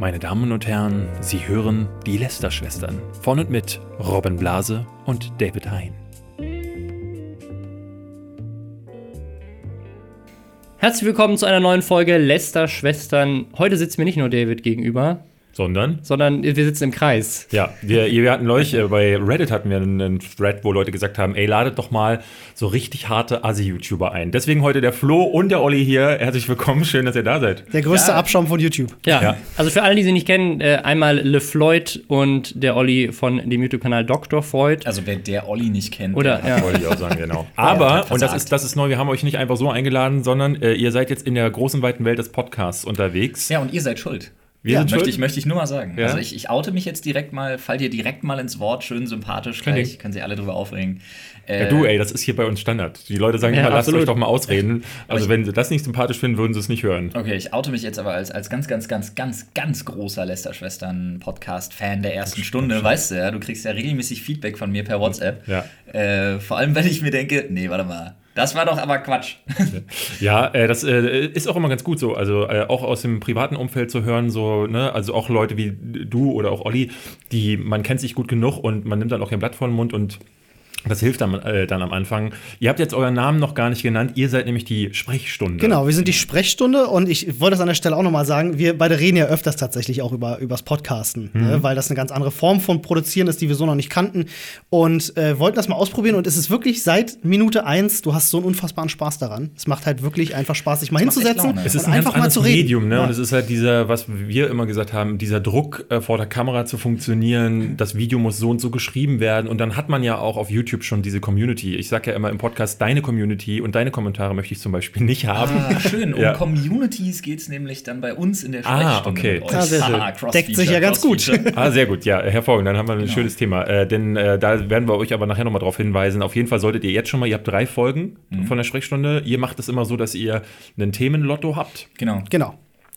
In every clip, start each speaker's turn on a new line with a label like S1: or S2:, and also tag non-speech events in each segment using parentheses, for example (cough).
S1: Meine Damen und Herren, Sie hören die Lester-Schwestern von und mit Robin Blase und David Hein.
S2: Herzlich willkommen zu einer neuen Folge Lester Schwestern. Heute sitzt mir nicht nur David gegenüber,
S1: Sondern?
S2: sondern wir sitzen im Kreis.
S1: Ja, wir, wir hatten neulich, äh, bei Reddit hatten wir einen, einen Thread, wo Leute gesagt haben, ey, ladet doch mal so richtig harte Assi-YouTuber ein. Deswegen heute der Flo und der Olli hier. Herzlich willkommen, schön, dass ihr da seid.
S3: Der größte Abschaum von YouTube.
S2: Ja,
S1: Ja.
S2: also für alle, die sie nicht kennen, äh, einmal LeFloid und der Olli von dem YouTube-Kanal Dr. Freud.
S4: Also wer der Olli nicht kennt,
S2: Oder,
S4: der
S2: ja.
S1: Wollte ich auch sagen, genau. (laughs) Aber, und das ist, das ist neu, wir haben euch nicht einfach so eingeladen, sondern äh, ihr seid jetzt in der großen, weiten Welt des Podcasts unterwegs.
S4: Ja, und ihr seid schuld.
S1: Wir
S4: ja, möchte ich, möchte ich nur mal sagen.
S1: Ja?
S4: Also ich, ich oute mich jetzt direkt mal, fall dir direkt mal ins Wort, schön sympathisch,
S1: Kein
S4: gleich können sie alle drüber aufregen.
S1: Ja,
S4: Äh,
S1: du, ey, das ist hier bei uns Standard. Die Leute sagen
S2: Ja,
S1: immer, lasst euch doch mal ausreden. (laughs) Also,
S4: ich-
S1: wenn sie das nicht sympathisch finden, würden sie es nicht hören.
S4: Okay, ich oute mich jetzt aber als, als ganz, ganz, ganz, ganz, ganz großer Lester-Schwestern-Podcast-Fan der ersten Stunde. Weißt du ja, du kriegst ja regelmäßig Feedback von mir per WhatsApp.
S1: Ja.
S4: Äh, vor allem, (laughs) wenn ich mir denke, nee, warte mal, das war doch aber Quatsch. (laughs)
S1: Ja, äh, das äh, ist auch immer ganz gut so. Also äh, auch aus dem privaten Umfeld zu hören, so, ne, also auch Leute wie du oder auch Olli, die man kennt sich gut genug und man nimmt dann auch kein Blatt vor den Mund und das hilft dann, äh, dann am Anfang. Ihr habt jetzt euren Namen noch gar nicht genannt. Ihr seid nämlich die Sprechstunde.
S3: Genau, wir sind die Sprechstunde und ich wollte das an der Stelle auch nochmal sagen, wir beide reden ja öfters tatsächlich auch über übers Podcasten, ne, weil das eine ganz andere Form von Produzieren ist, die wir so noch nicht kannten und äh, wollten das mal ausprobieren und es ist wirklich seit Minute eins, du hast so einen unfassbaren Spaß daran. Es macht halt wirklich einfach Spaß, sich mal
S4: echt
S3: hinzusetzen
S4: Laune.
S1: Es ist
S3: und
S1: ein ganz
S3: einfach mal zu reden.
S1: Medium, ne?
S3: Ja.
S1: Und es ist halt dieser, was wir immer gesagt haben, dieser Druck äh, vor der Kamera zu funktionieren. Das Video muss so und so geschrieben werden. Und dann hat man ja auch auf YouTube schon diese Community. Ich sag ja immer im Podcast deine Community und deine Kommentare möchte ich zum Beispiel nicht haben.
S4: Ah, schön. Um
S1: Ja.
S4: Communities geht es nämlich dann bei uns in der
S1: Ah,
S4: Sprechstunde.
S1: okay.
S4: mit euch.
S2: Ah, sehr schön.
S4: Cross-Feature,
S3: Deckt sich ja ganz gut.
S1: Ah, sehr gut, ja, hervorragend. Dann haben wir ein
S4: Genau.
S1: schönes Thema. Äh, denn äh, da werden wir euch aber nachher nochmal darauf hinweisen. Auf jeden Fall solltet ihr jetzt schon mal, ihr habt drei Folgen
S4: Mhm.
S1: von der Sprechstunde. Ihr macht es immer so, dass ihr einen Themenlotto habt
S4: Genau.
S3: Genau.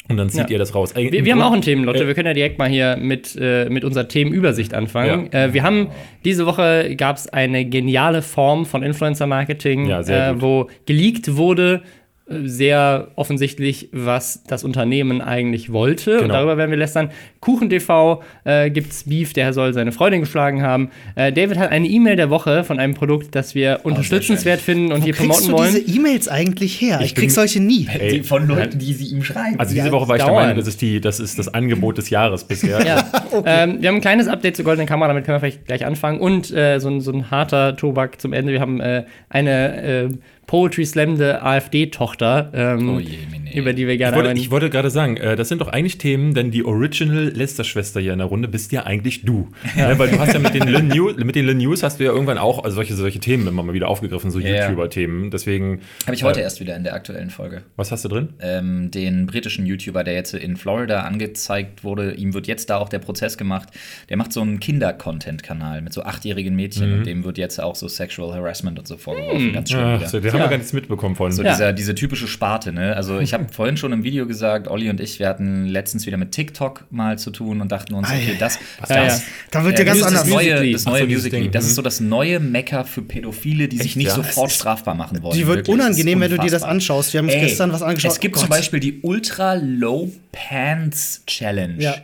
S1: Und dann zieht
S2: Ja.
S1: ihr das raus. Äh,
S2: Wir, wir haben auch ein Themenlotto.
S1: Äh,
S2: wir können ja direkt mal hier mit, äh, mit unserer Themenübersicht anfangen. Äh, wir haben diese Woche gab es eine geniale Form von Influencer-Marketing,
S1: Ja,
S2: äh, wo geleakt wurde, sehr offensichtlich, was das Unternehmen eigentlich wollte. Und
S1: Genau.
S2: darüber werden wir lästern. KuchenTV äh, gibt's Beef, der soll seine Freundin geschlagen haben. Äh, David hat eine E-Mail der Woche von einem Produkt, das wir unterstützenswert finden und
S3: Wo
S2: hier
S3: kriegst
S2: promoten
S3: du
S2: wollen.
S3: diese E-Mails eigentlich her? Ich, krieg
S1: bin-
S3: solche nie.
S1: Ey,
S4: die von Leuten, die sie ihm schreiben.
S1: Also diese
S3: Ja,
S1: Woche war ich der. Meinung, das ist, die, das ist das Angebot des Jahres bisher.
S2: Ja. (laughs) ähm, wir haben ein kleines Update zur goldenen Kamera, damit können wir vielleicht gleich anfangen. Und äh, so, ein, so ein harter Tobak zum Ende. Wir haben äh, eine Poetry Slammende AfD-Tochter, ähm,
S4: Oh je,
S2: über die wir
S1: Ich
S2: gerne
S1: wollte,
S2: einmal-
S1: ich wollte gerade sagen, äh, das sind doch eigentlich Themen, denn die Original Lester-Schwester hier in der Runde bist ja eigentlich du. Ja. (laughs) weil du hast ja mit den Lin News, mit den Lin News hast du ja irgendwann auch also solche, solche Themen immer mal wieder aufgegriffen, so
S4: Ja, ja.
S1: YouTuber-Themen. Deswegen.
S4: Habe ich heute
S1: äh,
S4: erst wieder in der aktuellen Folge.
S1: Was hast du drin?
S4: Ähm, den britischen YouTuber, der jetzt in Florida angezeigt wurde, ihm wird jetzt da auch der Prozess gemacht. Der macht so einen Kinder-Content-Kanal mit so achtjährigen Mädchen
S1: Mhm.
S4: und dem wird jetzt auch so Sexual Harassment und so vorgeworfen. Ganz schön.
S1: Ach, so, haben
S2: Ja.
S1: gar nichts mitbekommen von.
S4: So
S2: Ja.
S4: dieser, diese typische Sparte, ne? Also ich habe (laughs) vorhin schon im Video gesagt, Olli und ich, wir hatten letztens wieder mit TikTok mal zu tun und dachten uns, okay, das,
S2: Ja,
S4: das,
S2: ja.
S3: Da wird ja
S4: äh,
S3: ganz
S4: das
S3: anders.
S4: neue, das
S1: Ach so,
S4: neue
S1: dieses
S4: Musical.ly. Das
S1: mhm.
S4: ist so das neue Mecker für Pädophile, die sich
S1: Echt,
S4: nicht
S1: ja?
S4: sofort strafbar machen wollen.
S3: Die wird
S4: Wirklich,
S3: unangenehm,
S4: das
S3: wenn du dir das anschaust. Wir haben uns
S4: Ey,
S3: gestern was angeschaut.
S4: Es gibt
S3: Oh
S4: zum. Beispiel die Ultra Low Pants Challenge,
S3: Ja.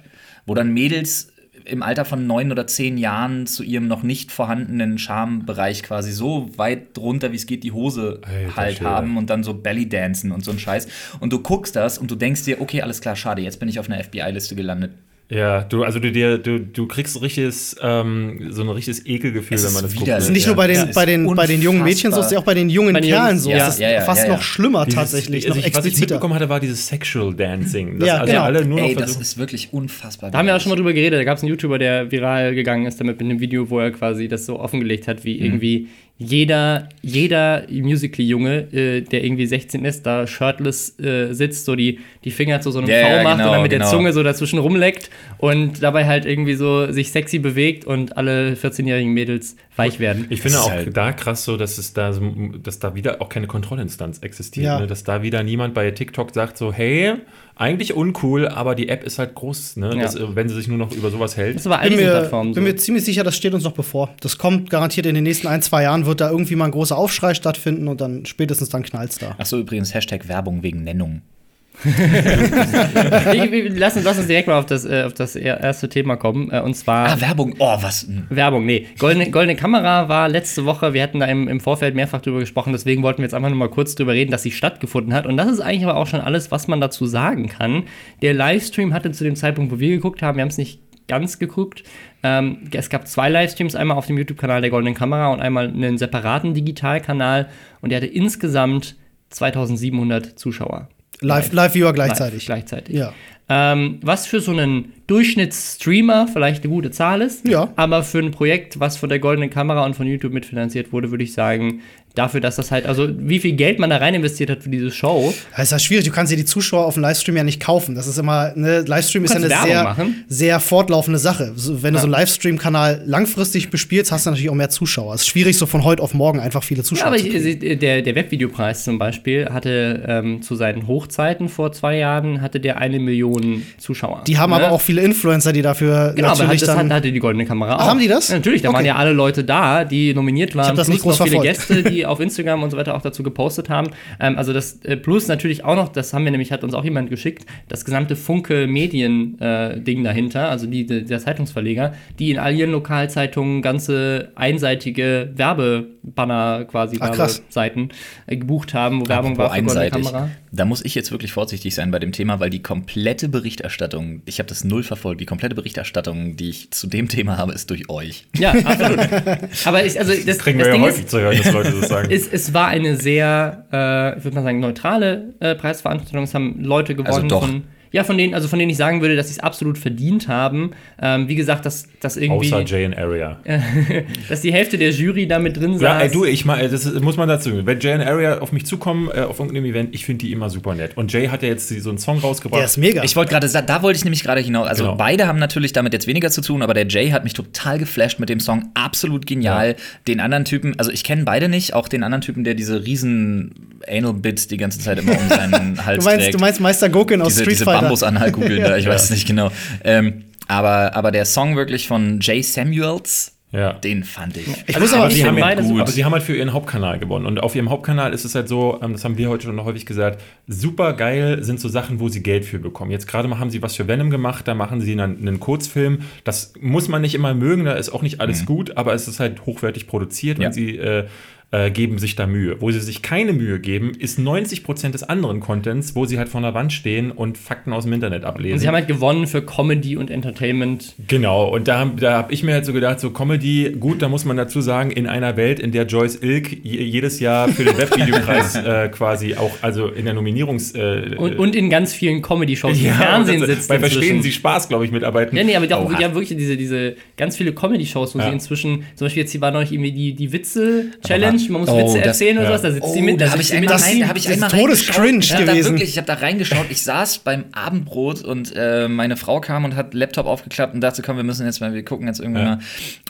S4: wo dann Mädels im Alter von neun oder zehn Jahren zu ihrem noch nicht vorhandenen Schambereich quasi so weit runter, wie es geht, die Hose
S1: Alter
S4: halt
S1: Schwede.
S4: haben und dann so Belly dancen und so ein Scheiß. Und du guckst das und du denkst dir, okay, alles klar, schade, jetzt bin ich auf einer FBI-Liste gelandet.
S1: Ja, du, also du dir, du, du kriegst so richtiges, ähm, so ein richtiges Ekelgefühl,
S4: Es
S1: wenn
S4: ist
S1: man das guckt.
S3: Das ist
S1: ne?
S3: nicht
S1: Ja.
S3: nur bei den, bei
S4: ist
S3: den, bei den jungen Mädchen so, es ist ja auch bei den jungen
S2: Bei den
S3: Kerlen so.
S4: ja,
S3: es ist
S4: ja, ja,
S3: fast
S4: ja, ja.
S3: noch schlimmer
S1: Dieses-
S3: tatsächlich,
S1: also
S3: noch
S1: ich, was ich mitbekommen hatte, war dieses Sexual Dancing. Das
S3: Ja,
S1: also
S3: genau.
S1: alle nur
S4: Ey, das ist wirklich unfassbar.
S2: Da haben wir auch schon mal drüber geredet. Da gab es einen YouTuber, der viral gegangen ist damit mit einem Video, wo er quasi das so offengelegt hat,
S4: Mhm.
S2: wie irgendwie jeder, jeder Musical.ly-Junge, äh, der irgendwie 16 ist, da shirtless äh, sitzt, so die, die Finger zu so einem
S4: Ja,
S2: V
S4: ja,
S2: macht
S4: genau,
S2: und dann mit
S4: genau.
S2: der Zunge so dazwischen rumleckt und dabei halt irgendwie so sich sexy bewegt und alle 14-jährigen Mädels weich werden.
S1: Ich finde auch
S4: halt-
S1: da krass so, dass es da so, dass da wieder auch keine Kontrollinstanz existiert.
S3: Ja.
S1: Ne? Dass da wieder niemand bei TikTok sagt so, hey, eigentlich uncool, aber die App ist halt groß, ne?
S2: Ja.
S1: Das, äh, wenn sie sich nur noch über sowas hält.
S2: Das ist aber all
S3: bin mir,
S2: Plattformen
S3: bin
S2: so.
S3: mir ziemlich sicher, das steht uns noch bevor. Das kommt garantiert in den nächsten ein, zwei Jahren, wird da irgendwie mal ein großer Aufschrei stattfinden und dann spätestens dann knallt's da.
S4: Ach so, übrigens Hashtag Werbung wegen Nennung. (laughs)
S2: ich, ich, lass, uns, lass uns direkt mal auf das, äh, auf das erste Thema kommen. Äh, und zwar.
S4: Ah, Werbung. Oh, was?
S2: Werbung, nee. Goldene, Goldene Kamera war letzte Woche, wir hatten da im, im Vorfeld mehrfach drüber gesprochen, deswegen wollten wir jetzt einfach nur mal kurz drüber reden, dass sie stattgefunden hat. Und das ist eigentlich aber auch schon alles, was man dazu sagen kann. Der Livestream hatte zu dem Zeitpunkt, wo wir geguckt haben, wir haben es nicht ganz geguckt. Ähm, es gab zwei Livestreams, einmal auf dem YouTube-Kanal der Goldenen Kamera und einmal einen separaten Digitalkanal. Und der hatte insgesamt 2700 Zuschauer.
S3: Live-Viewer gleichzeitig.
S2: Live, gleichzeitig.
S3: Ja.
S2: Ähm, was für so einen Durchschnittsstreamer vielleicht eine gute Zahl ist.
S3: Ja.
S2: Aber für ein Projekt, was von der Goldenen Kamera und von YouTube mitfinanziert wurde, würde ich sagen, dafür, dass das halt, also wie viel Geld man da rein investiert hat für diese Show.
S3: Das ist ja schwierig, du kannst dir die Zuschauer auf dem Livestream ja nicht kaufen. Das ist immer, ne, Livestream ist ja eine
S2: Werbung
S3: sehr,
S2: machen.
S3: sehr fortlaufende Sache. Wenn du
S2: Ja.
S3: so einen Livestream-Kanal langfristig bespielst, hast du natürlich auch mehr Zuschauer. Es ist schwierig, so von heute auf morgen einfach viele
S2: Ja,
S3: Zuschauer
S2: aber
S3: zu
S2: ich, der, der Webvideopreis zum Beispiel hatte ähm, zu seinen Hochzeiten vor zwei Jahren hatte der eine Million Zuschauer.
S3: Die haben
S2: Ne?
S3: aber auch viele Influencer, die dafür
S2: Genau, aber
S3: natürlich
S2: das
S3: dann.
S2: hat, hatte die Goldene Kamera auch.
S3: Haben die das?
S2: Ja, natürlich, da
S3: Okay.
S2: waren ja alle Leute da, die nominiert waren.
S3: hab das nicht groß
S2: noch viele
S3: verfolgt.
S2: Gäste, die (laughs) auf Instagram und so weiter auch dazu gepostet haben. Ähm, also das äh, plus natürlich auch noch, das haben wir nämlich, hat uns auch jemand geschickt, das gesamte Funke Medien-Ding dahinter, also die, die, der Zeitungsverleger, die in all ihren Lokalzeitungen ganze einseitige Werbebanner quasi,
S3: Ach.
S2: Werbeseiten äh, gebucht haben, wo Werbung
S4: Apropos
S2: war für Goldene
S4: einseitig.
S2: Kamera.
S4: Da muss ich jetzt wirklich vorsichtig sein bei dem Thema, weil die komplette Berichterstattung, ich habe das null verfolgt, die komplette Berichterstattung, die ich zu dem Thema habe, ist durch euch.
S2: Ja, (laughs) absolut. Aber ich, also das,
S1: Kriegen
S2: das
S1: wir ja
S2: Ding
S1: häufig
S2: ist,
S1: zu hören, dass Leute das sagen. (laughs)
S2: es, es war eine sehr, äh, ich würde mal sagen, neutrale äh, Preisveranstaltung. Es haben Leute gewonnen
S4: Also doch.
S2: von. Ja, von denen, also von denen ich sagen würde, dass sie es absolut verdient haben. Ähm, wie gesagt, dass, dass irgendwie,
S1: Außer Jay and Area. (laughs)
S2: dass die Hälfte der Jury da mit drin saß.
S1: Ja, ey, du, ich mal, das ist, muss man dazu. Wenn Jay and Area auf mich zukommen, äh, auf irgendeinem Event, ich finde die immer super nett. Und Jay hat ja jetzt so einen Song rausgebracht.
S3: Der ist mega.
S4: Ich wollte gerade sagen, da wollte ich nämlich gerade hinaus. Also
S1: Genau.
S4: beide haben natürlich damit jetzt weniger zu tun, aber der Jay hat mich total geflasht mit dem Song. Absolut genial. Den anderen Typen, also ich kenne beide nicht, auch den anderen Typen, der diese riesen Anal-Bits die ganze Zeit immer um seinen (laughs) Hals
S3: du, meinst,
S4: trägt.
S3: du meinst Meister Gokin aus
S4: diese,
S3: Street
S4: diese
S3: Fighter.
S4: Bambus-Analkugeln (laughs) da, ich weiß es nicht genau. Ähm, aber, aber der Song wirklich von Jay Samuels,
S1: Ja.
S4: den fand ich.
S3: Ich
S2: Also
S3: muss aber,
S1: sie haben,
S2: beide super.
S1: aber sie haben halt für ihren Hauptkanal gewonnen. Und auf ihrem Hauptkanal ist es halt so, ähm, das haben wir heute schon häufig gesagt, super geil sind so Sachen, wo sie Geld für bekommen. Jetzt gerade mal haben sie was für Venom gemacht, da machen sie einen, einen Kurzfilm. Das muss man nicht immer mögen, da ist auch nicht alles gut, aber es ist halt hochwertig produziert
S4: Ja.
S1: und sie äh, äh, geben sich da Mühe. Wo sie sich keine Mühe geben, ist 90% des anderen Contents, wo sie halt vor der Wand stehen und Fakten aus dem Internet ablesen.
S2: Und sie haben halt gewonnen für Comedy und Entertainment.
S1: Genau, und da, da habe ich mir halt so gedacht, so Comedy, gut, da muss man dazu sagen, in einer Welt, in der Joyce Ilk je- jedes Jahr für den Webvideopreis (laughs) äh, quasi auch, also in der Nominierungs... Äh,
S2: Und, und in ganz vielen Comedy-Shows im
S1: ja,
S2: Fernsehen
S1: und das-
S2: sitzt.
S1: Bei Verstehen. Sie Spaß, glaube ich, mitarbeiten.
S2: Ja, nee, aber die auch, haben wirklich diese, diese ganz viele Comedy-Shows, wo
S1: Ja.
S2: sie inzwischen, zum Beispiel jetzt hier war neulich irgendwie die, die Witze-Challenge, man muss
S4: Oh,
S2: Witze
S4: das-
S2: erzählen oder
S1: ja.
S2: sois, da sitzt sie
S4: Oh,
S2: mit,
S4: da
S2: da
S4: habe ich einmal
S3: Das
S4: rein, da habe ich
S3: ist
S4: einmal. Ich hab da
S3: gewesen.
S4: wirklich, ich habe da reingeschaut. Ich saß beim Abendbrot und äh, meine Frau kam und hat Laptop aufgeklappt und dachte, komm, wir müssen jetzt mal, wir gucken jetzt irgendwie
S1: Ja.
S4: mal.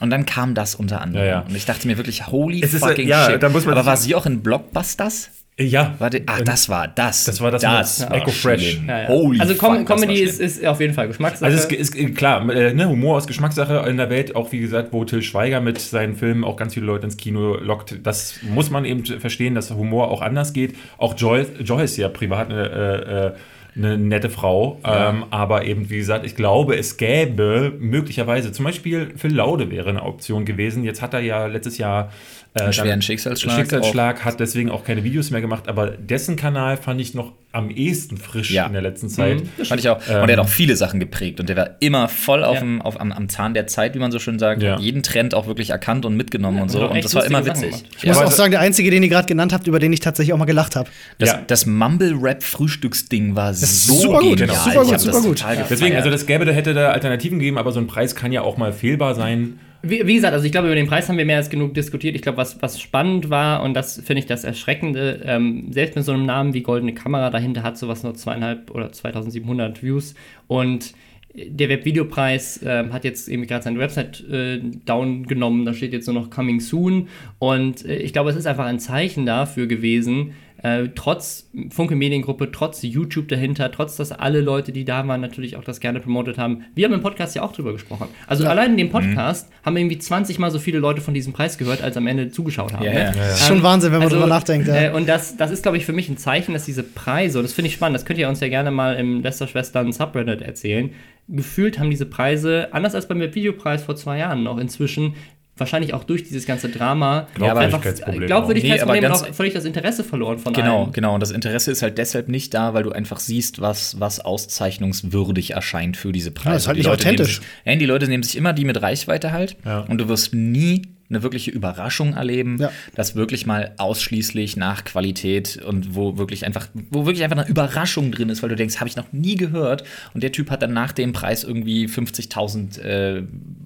S4: Und dann kam das unter anderem.
S1: Ja, ja.
S4: Und ich dachte mir wirklich, holy
S1: Es ist,
S4: fucking
S1: ja,
S4: shit.
S1: da muss man
S4: Aber war sie auch in Blockbusters?
S1: Ja.
S4: Warte, ach, das war das.
S1: Das war das
S4: das
S1: mit
S4: war
S1: Echo Fresh.
S2: Ja, ja.
S4: Holy
S2: also Com
S4: fuck,
S2: Comedy ist, ist auf jeden Fall Geschmackssache.
S1: Also es ist klar, äh, ne, Humor ist Geschmackssache in der Welt, auch wie gesagt, wo Till Schweiger mit seinen Filmen auch ganz viele Leute ins Kino lockt. Das muss man eben verstehen, dass Humor auch anders geht. Auch Joy, Joy ist ja privat eine, äh, äh, eine nette Frau, ähm, aber eben wie gesagt, ich glaube, es gäbe möglicherweise, zum Beispiel Phil Laude wäre eine Option gewesen. Jetzt hat er ja letztes Jahr
S4: Einen schweren Schicksalsschlag
S1: Schicksalsschlag hat deswegen auch keine Videos mehr gemacht, aber dessen Kanal fand ich noch am ehesten frisch
S4: Ja.
S1: in der letzten Zeit.
S4: Fand ich auch. und er hat auch viele Sachen geprägt und der war immer voll auf
S2: Ja.
S4: dem, auf, am, am Zahn der Zeit, wie man so schön sagt.
S1: Ja.
S4: Hat jeden Trend auch wirklich erkannt und mitgenommen und so. Und das war immer witzig.
S3: Ich muss auch sagen, der einzige, den ihr gerade genannt habt, über den ich tatsächlich auch mal gelacht habe.
S4: Das,
S1: Ja.
S4: das Mumble-Rap-Frühstücksding war so
S3: super gut,
S4: genial.
S3: genau. super gut, super
S4: das
S3: gut.
S1: Deswegen, also das gäbe, da hätte da Alternativen gegeben, aber so ein Preis kann ja auch mal fehlbar sein.
S2: Wie, wie gesagt, also ich glaube, über den Preis haben wir mehr als genug diskutiert. Ich glaube, was, was spannend war, und das finde ich das Erschreckende, ähm, selbst mit so einem Namen wie Goldene Kamera dahinter hat sowas nur zweieinhalb oder 2700 Views. Und der Webvideopreis ähm, hat jetzt irgendwie gerade seine Website äh, down genommen. Da steht jetzt nur noch Coming Soon. Und äh, ich glaube, es ist einfach ein Zeichen dafür gewesen, äh, trotz Funke Mediengruppe, trotz YouTube dahinter, trotz dass alle Leute, die da waren, natürlich auch das gerne promotet haben. Wir haben im Podcast ja auch drüber gesprochen. Also allein in dem Podcast
S3: Mhm.
S2: haben irgendwie 20 mal so viele Leute von diesem Preis gehört, als am Ende zugeschaut haben.
S4: Ja,
S2: ne?
S4: ja. Ja, ja.
S3: Das ist schon Wahnsinn, wenn man drüber nachdenkt. Ja.
S2: Äh, und das, das ist, glaube ich, für mich ein Zeichen, dass diese Preise, und das finde ich spannend, das könnt ihr uns ja gerne mal im Lester-Schwestern Subreddit erzählen, gefühlt haben diese Preise, anders als beim Videopreis vor zwei Jahren noch inzwischen, wahrscheinlich auch durch dieses ganze Drama,
S1: Glaubwürdigkeitsproblem
S2: Glaubwürdigkeitsproblem
S4: Nee, aber
S2: auch völlig das Interesse verloren von
S4: Genau,
S2: allen.
S4: genau. Und das Interesse ist halt deshalb nicht da, weil du einfach siehst, was, was auszeichnungswürdig erscheint für diese Preise.
S3: Ja, ist halt
S4: die
S3: nicht
S4: Leute nehmen
S3: authentisch.
S4: Sich, die Leute nehmen sich immer die mit Reichweite halt.
S1: Ja.
S4: Und du wirst nie eine wirkliche Überraschung erleben,
S3: Ja.
S4: das wirklich mal ausschließlich nach Qualität und wo wirklich einfach, wo wirklich einfach eine Überraschung drin ist, weil du denkst, habe ich noch nie gehört. Und der Typ hat dann nach dem Preis irgendwie 50.000 äh,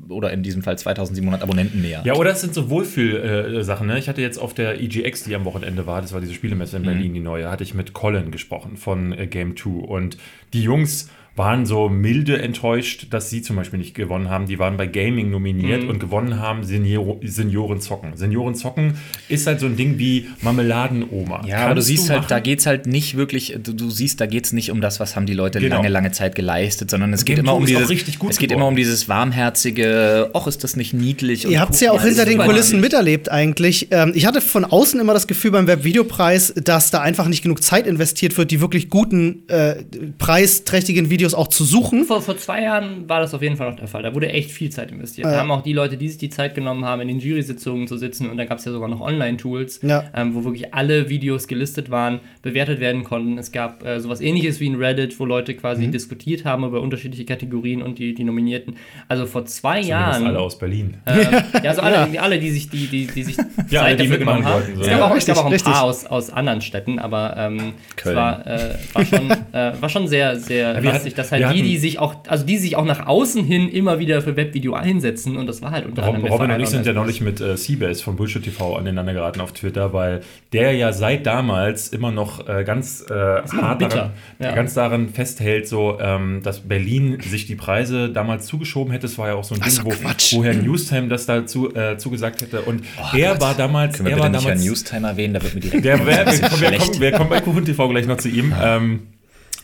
S4: oder in diesem Fall 2.700 Abonnenten mehr.
S1: Ja, oder es sind so Wohlfühl-Sachen. Ne? Ich hatte jetzt auf der EGX, die am Wochenende war, das war diese Spielemesse in Berlin, die neue, hatte ich mit Colin gesprochen von äh, Game 2. Und die Jungs waren so milde enttäuscht, dass sie zum Beispiel nicht gewonnen haben. Die waren bei Gaming nominiert und gewonnen haben Senior Senioren zocken. Senioren zocken ist halt so ein Ding wie Marmeladenoma.
S4: Ja, aber du
S1: Kannst
S4: siehst halt,
S1: machen?
S4: da geht's halt nicht wirklich, du, du siehst, da geht's nicht um das, was haben die Leute
S1: Genau.
S4: lange, lange Zeit geleistet, sondern es geht immer um dieses,
S1: richtig gut
S4: es geht
S1: geworden.
S4: immer um dieses warmherzige, ach, ist das nicht niedlich?
S3: Ihr habt es ja auch hinter den Kulissen miterlebt eigentlich. Ähm, ich hatte von außen immer das Gefühl beim Webvideopreis, dass da einfach nicht genug Zeit investiert wird, die wirklich guten, äh, preisträchtigen Videos auch zu suchen.
S2: Vor, vor zwei Jahren war das auf jeden Fall noch der Fall. Da wurde echt viel Zeit investiert.
S3: Ja.
S2: Da haben auch die Leute, die sich die Zeit genommen haben, in den Jury-Sitzungen zu sitzen. Und da gab es ja sogar noch Online-Tools,
S3: Ja.
S2: ähm, wo wirklich alle Videos gelistet waren, bewertet werden konnten. Es gab äh, sowas ähnliches wie ein Reddit, wo Leute
S3: Mhm.
S2: quasi diskutiert haben über unterschiedliche Kategorien und die, die Nominierten. Also vor zwei
S1: Zumindest
S2: Jahren.
S1: alle aus Berlin.
S2: Ähm, ja, (laughs) also alle, alle, die sich, die, die, die sich
S1: Ja, alle,
S2: Zeit
S1: die
S2: dafür genommen haben.
S1: wollten, so.
S2: Es gab
S3: Ja,
S2: auch,
S3: richtig,
S2: auch ein
S3: richtig.
S2: paar aus, aus anderen Städten, aber ähm, es
S4: Köln.
S2: war, äh, war, schon, äh, war schon sehr, sehr
S1: wir
S2: lustig,
S1: hatten-
S2: dass halt
S1: wir
S2: die, die sich auch, also die sich auch nach außen hin immer wieder für Webvideo einsetzen und das war halt unter
S1: Robin,
S2: anderem der
S1: Robin und ich sind ja neulich mit äh, Seabase von Bullshit TV aneinander geraten auf Twitter, weil der ja seit damals immer noch äh, ganz äh, hart daran,
S2: ja.
S1: ganz daran festhält, so ähm, dass Berlin sich die Preise damals zugeschoben hätte. Es war ja auch so ein Ding,
S3: so
S1: wo,
S3: Quatsch.
S1: wo Herr Newstime das dazu äh, zugesagt hätte. Und er war damals,
S4: Können wir
S1: er
S4: bitte
S1: war
S4: nicht Herrn
S1: damals
S4: Newstime erwähnen, da wird mir direkt
S1: der, (laughs) wer, wir, kommen, wir kommen bei Kuchen TV gleich noch zu ihm. Ähm,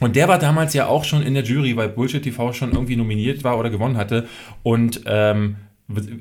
S1: und der war damals ja auch schon in der Jury, weil Bullshit TV schon irgendwie nominiert war oder gewonnen hatte. Und ähm,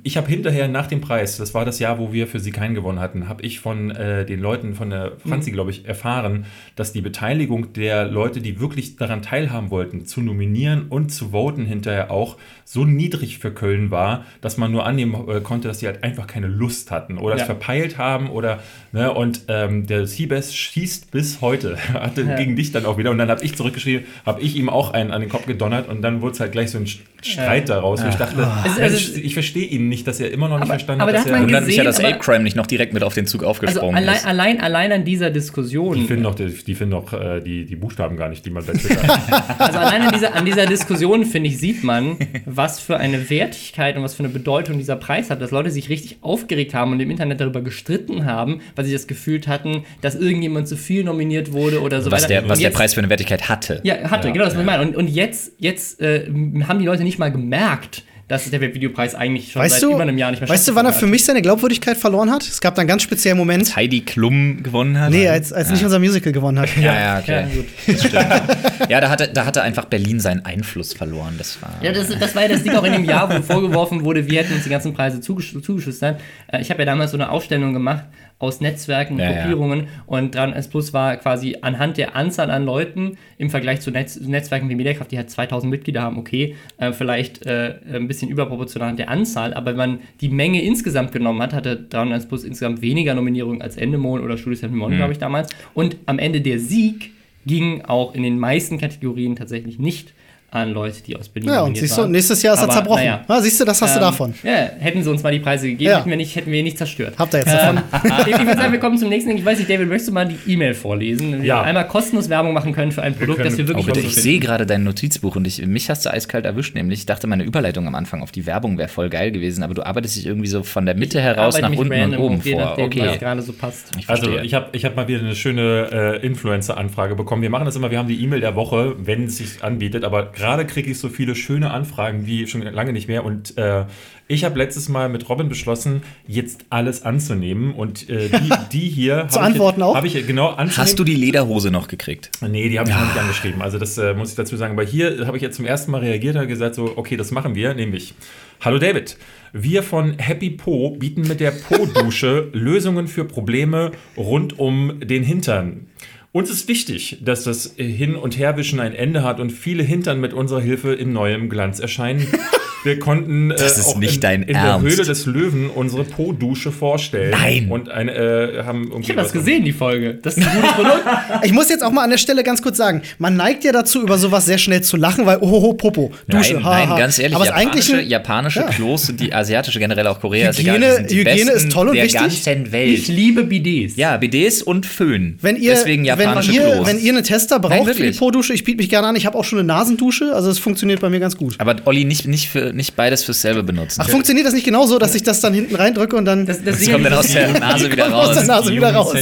S1: ich habe hinterher nach dem Preis, das war das Jahr, wo wir für sie keinen gewonnen hatten, habe ich von äh, den Leuten von der Franzi, glaube ich, erfahren, dass die Beteiligung der Leute, die wirklich daran teilhaben wollten, zu nominieren und zu voten hinterher auch so niedrig für Köln war, dass man nur annehmen äh, konnte, dass die halt einfach keine Lust hatten oder es
S2: Ja.
S1: verpeilt haben oder ne, und ähm, der Seabass schießt bis heute, (laughs) hatte gegen dich dann auch wieder und dann habe ich zurückgeschrieben, habe ich ihm auch einen an den Kopf gedonnert und dann wurde es halt gleich so ein Streit daraus. Und ich dachte, Mensch,
S2: ist-
S1: ich verstehe ihn nicht, dass er immer noch nicht
S2: Aber-
S1: verstanden
S2: aber
S1: hat,
S2: da
S1: dass
S2: hat
S1: er
S2: man
S4: Wundert mich ja, dass
S2: gesehen,
S4: Ape Crime nicht noch direkt mit auf den Zug
S2: Also
S4: aufgesprungen
S2: allein,
S4: ist.
S2: allein, allein an dieser Diskussion.
S1: die finden doch, die, die, finden äh, die, die Buchstaben gar nicht, die man bei Twitter (laughs)
S2: Also allein an dieser, an dieser Diskussion, finde ich, sieht man, was für eine Wertigkeit und was für eine Bedeutung dieser Preis hat, dass Leute sich richtig aufgeregt haben und im Internet darüber gestritten haben, weil sie das Gefühl hatten, dass irgendjemand zu viel nominiert wurde oder so
S4: was
S2: weiter.
S4: der, was
S2: Und
S4: der
S2: jetzt-
S4: Preis für eine Wertigkeit hatte.
S2: Ja, hatte,
S1: Ja,
S2: genau das, was ich
S1: ja.
S2: meine. Und, und jetzt, jetzt äh, haben die Leute nicht mal gemerkt, dass der Webvideopreis eigentlich schon
S3: Weißt
S2: seit
S3: du,
S2: über einem Jahr nicht mehr
S3: weißt du, wann er für mich seine Glaubwürdigkeit verloren hat? Es gab da einen ganz speziellen Moment.
S4: Heidi Klum gewonnen hat.
S3: Nee, als, als nicht unser Musical gewonnen hat.
S4: Ja, ja, okay.
S2: Ja, gut.
S4: Das stimmt. ja, da hatte, da hatte einfach Berlin seinen Einfluss verloren. Das war.
S2: Ja, das, das war ja das Ding auch in dem Jahr, wo vorgeworfen wurde, wir hätten uns die ganzen Preise zugesch zugeschustert. Äh, ich habe ja damals so eine Aufstellung gemacht aus Netzwerken,
S4: Ja, ja.
S2: Gruppierungen und 3S Plus war quasi anhand der Anzahl an Leuten im Vergleich zu Netz Netzwerken wie Mediakraft, die halt 2000 Mitglieder haben, okay, äh, vielleicht äh, ein bisschen überproportional an der Anzahl, aber wenn man die Menge insgesamt genommen hat, hatte 3S Plus insgesamt weniger Nominierungen als Endemol oder Studio 7
S4: Mhm.
S2: glaube ich, damals. Und am Ende der Sieg ging auch in den meisten Kategorien tatsächlich nicht an Leute, die aus Berlin
S3: Ja, und siehst du,
S2: waren.
S3: nächstes Jahr ist er zerbrochen.
S2: naja.
S3: Ja, siehst du, das hast du
S2: Ähm,
S3: davon.
S2: Ja, hätten sie uns mal die Preise gegeben,
S3: Ja.
S2: hätten, wir nicht, hätten wir ihn nicht zerstört.
S3: Habt ihr jetzt davon? (laughs)
S2: ich ich würde sagen, wir kommen zum nächsten Ding. Ich weiß nicht, David, möchtest du mal die E-Mail vorlesen? Wir
S1: Ja.
S2: einmal kostenlos Werbung machen können für ein Produkt,
S1: können-
S2: das wir
S4: Oh,
S2: wirklich
S4: bitte, ich sehe gerade dein Notizbuch und ich, mich hast du eiskalt erwischt, nämlich ich dachte, meine Überleitung am Anfang auf die Werbung wäre voll geil gewesen, aber du arbeitest dich irgendwie so von der Mitte heraus
S2: Arbeite
S4: nach
S2: mich
S4: unten und oben vor.
S2: nachdem, was
S4: Okay,
S2: gerade so passt.
S4: ich
S1: Also ich habe ich hab mal wieder eine schöne äh, Influencer-Anfrage bekommen. Wir machen das immer, wir haben die E-Mail der Woche, wenn es sich anbietet, aber gerade kriege ich so viele schöne Anfragen wie schon lange nicht mehr. Und äh, ich habe letztes Mal mit Robin beschlossen, jetzt alles anzunehmen. Und äh, die, (laughs) die hier.
S3: Zu
S1: hab ich
S3: antworten
S1: jetzt,
S3: auch?
S1: Habe ich genau anzunehmen.
S4: Hast du die Lederhose noch gekriegt?
S1: Nee, die habe ich noch nicht angeschrieben. Also das äh, muss ich dazu sagen. Aber hier habe ich jetzt zum ersten Mal reagiert und gesagt so, okay, das machen wir, nämlich. Hallo David, wir von Happy Po bieten mit der Po-Dusche (laughs) Lösungen für Probleme rund um den Hintern. Uns ist wichtig, dass das Hin- und Herwischen ein Ende hat und viele Hintern mit unserer Hilfe in neuem Glanz erscheinen. (laughs) Wir konnten äh,
S4: ist nicht
S1: in,
S4: dein
S1: in
S4: Ernst.
S1: der Höhle des Löwen unsere Po-Dusche vorstellen.
S4: Nein.
S1: Und eine, äh, haben irgendwie
S2: Ich habe das
S1: was-
S2: gesehen, die Folge. Das ist ein gutes Produkt. (laughs)
S3: Ich muss jetzt auch mal an der Stelle ganz kurz sagen, man neigt ja dazu, über sowas sehr schnell zu lachen, weil ohoho, Popo, Dusche,
S4: nein,
S3: ha,
S4: nein,
S3: ha.
S4: ganz ehrlich,
S3: Aber ist eigentlich
S4: japanische,
S3: ein,
S4: japanische
S3: Ja.
S4: Klos sind die asiatische generell auch Korea. ist
S3: Hygiene-
S4: egal, die sind die
S3: Hygiene
S4: besten
S3: ist toll und
S4: der
S3: wichtig.
S4: ganzen Welt.
S2: Ich liebe BDs.
S4: ja, BDs und Föhn.
S3: wenn ihr,
S4: Deswegen
S3: wenn,
S4: japanische
S3: ihr,
S4: Klos.
S3: wenn ihr eine Tester
S4: Nein,
S3: braucht für die. Po-Dusche, ich biete mich gerne an. Ich habe auch schon eine Nasendusche, also es funktioniert bei mir ganz gut.
S4: aber Olli, nicht, nicht, für, nicht beides fürs selbe benutzen.
S3: Ach, funktioniert das nicht genauso, dass ich das dann hinten reindrücke und dann.
S2: Das, das,
S4: das kommt dann aus der Nase wieder
S3: Kommt aus
S4: raus.
S3: der Nase wieder raus.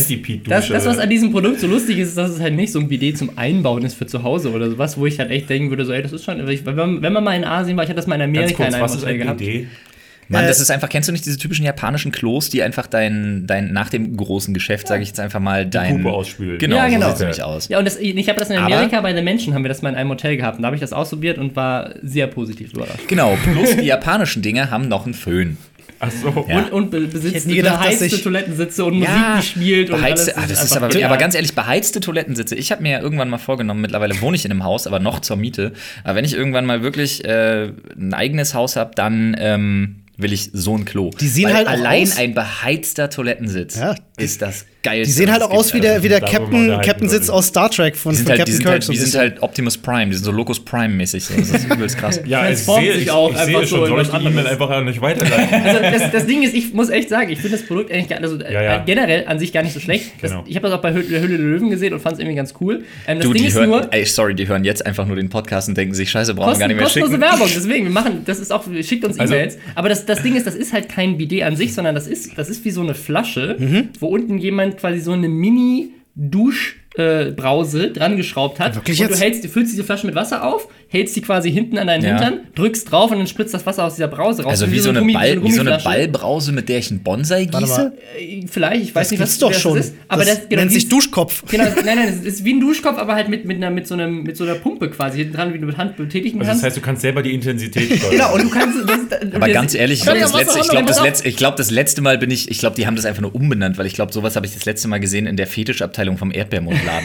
S2: Das, das, was an diesem Produkt so lustig ist, ist, dass es halt nicht so ein Bidet zum Einbauen ist für zu Hause oder sowas, wo ich halt echt denken würde, so, ey, das ist schon, wenn man, wenn man mal in Asien war, ich hatte das mal in
S1: Ganz
S2: Amerika
S1: kurz,
S2: in einem
S1: was ist ein
S2: gehabt.
S1: BD?
S4: Mann,
S3: Äh,
S4: das ist einfach, kennst du nicht diese typischen japanischen Klos, die einfach dein, dein nach dem großen Geschäft, sage ich jetzt einfach mal, dein.
S1: Puppe ausspülen.
S4: Genau,
S2: Ja,
S4: so
S2: genau.
S4: sieht's nämlich aus.
S2: Ja, und das, ich habe das in
S4: Aber-
S2: Amerika bei den Menschen, haben wir das mal in einem Hotel gehabt. Und da habe ich das ausprobiert und war sehr positiv überrascht.
S4: Genau, (laughs) plus die japanischen Dinge haben noch einen Föhn.
S1: Ach so.
S4: Ja.
S2: Und, und be- besitzt
S3: gedacht,
S2: beheizte
S3: ich-
S2: Toilettensitze und Musik, die spielt und alles.
S4: beheizte, ah, das ist
S2: einfach
S4: aber,
S2: genial.
S4: aber ganz ehrlich, beheizte Toilettensitze. Ich habe mir ja irgendwann mal vorgenommen, mittlerweile wohne ich in einem Haus, aber noch zur Miete. Aber wenn ich irgendwann mal wirklich äh, ein eigenes Haus habe, dann ähm, will ich so ein Klo.
S3: Die sehen
S4: Weil
S3: halt
S4: allein
S3: aus-
S4: ein beheizter Toilettensitz
S3: Ja,
S4: ist das geilste.
S3: Die sehen halt auch aus wie der, wie der Captain, Captain Sitz aus Star Trek von,
S4: Die sind
S3: von
S4: halt, die
S3: Captain
S4: sind
S3: Kirk.
S4: halt,
S3: so
S4: die sind halt Optimus Prime, die sind so Locus Prime-mäßig. So. Das ist übelst krass. (laughs)
S1: Ja, ich sehe,
S2: sich
S1: ich,
S2: auch
S1: ich
S2: einfach
S1: sehe
S2: so
S1: schon,
S2: in
S1: soll ich die E-Mail einfach nicht weiterleiten? (laughs)
S2: Also das, das Ding ist, ich muss echt sagen, ich finde das Produkt eigentlich gar, also,
S1: Ja, ja.
S2: Generell an sich gar nicht so schlecht. Das,
S1: Genau.
S2: Ich habe das auch bei Hü der Hülle der Löwen gesehen und fand es irgendwie ganz cool. Ähm, das
S4: Du,
S2: Ding
S4: die
S2: ist
S4: hören,
S2: nur,
S4: ey, sorry, die hören jetzt einfach nur den Podcast und denken sich, scheiße, brauchen wir gar nicht mehr
S2: kostenlose
S4: schicken.
S2: Werbung, (laughs) deswegen, wir machen, das ist auch, schickt uns
S1: Also-
S2: E-Mails. aber das, das Ding ist, das ist halt kein Bidet an sich, sondern das ist, das ist wie so eine Flasche,
S3: Mhm.
S2: wo unten jemand quasi so eine Mini-Dusch- äh, Brause dran geschraubt hat.
S3: Wirklich
S2: und
S3: jetzt?
S2: du hältst, du füllst diese Flasche mit Wasser auf, hältst die quasi hinten an deinen
S4: Ja.
S2: Hintern, drückst drauf und dann spritzt das Wasser aus dieser Brause raus.
S4: Also wie so eine,
S2: Gummi-
S4: Ball, wie so eine. Ballbrause, mit der ich einen Bonsai gieße?
S2: Äh, Vielleicht, ich weiß
S3: Das
S2: nicht, was
S3: doch
S2: das
S3: schon.
S2: ist. Aber
S3: das,
S2: das, genau,
S3: nennt sich Duschkopf.
S2: Genau, (laughs) nein, nein, es ist wie ein Duschkopf, aber halt mit, mit, einer, mit, so, einem, mit so einer Pumpe quasi hinten dran, wie du mit Hand betätigen
S1: Also
S2: kannst.
S1: das heißt, du kannst selber die Intensität (laughs) steuern.
S2: genau, und du kannst. Das,
S4: Aber ganz ehrlich, ich glaube, das, letzte, ich glaub, das, letzte, ich glaub, das letzte Mal bin ich, ich glaube, die haben das einfach nur umbenannt, weil ich glaube, sowas habe ich das letzte Mal gesehen in der Fetischabteilung vom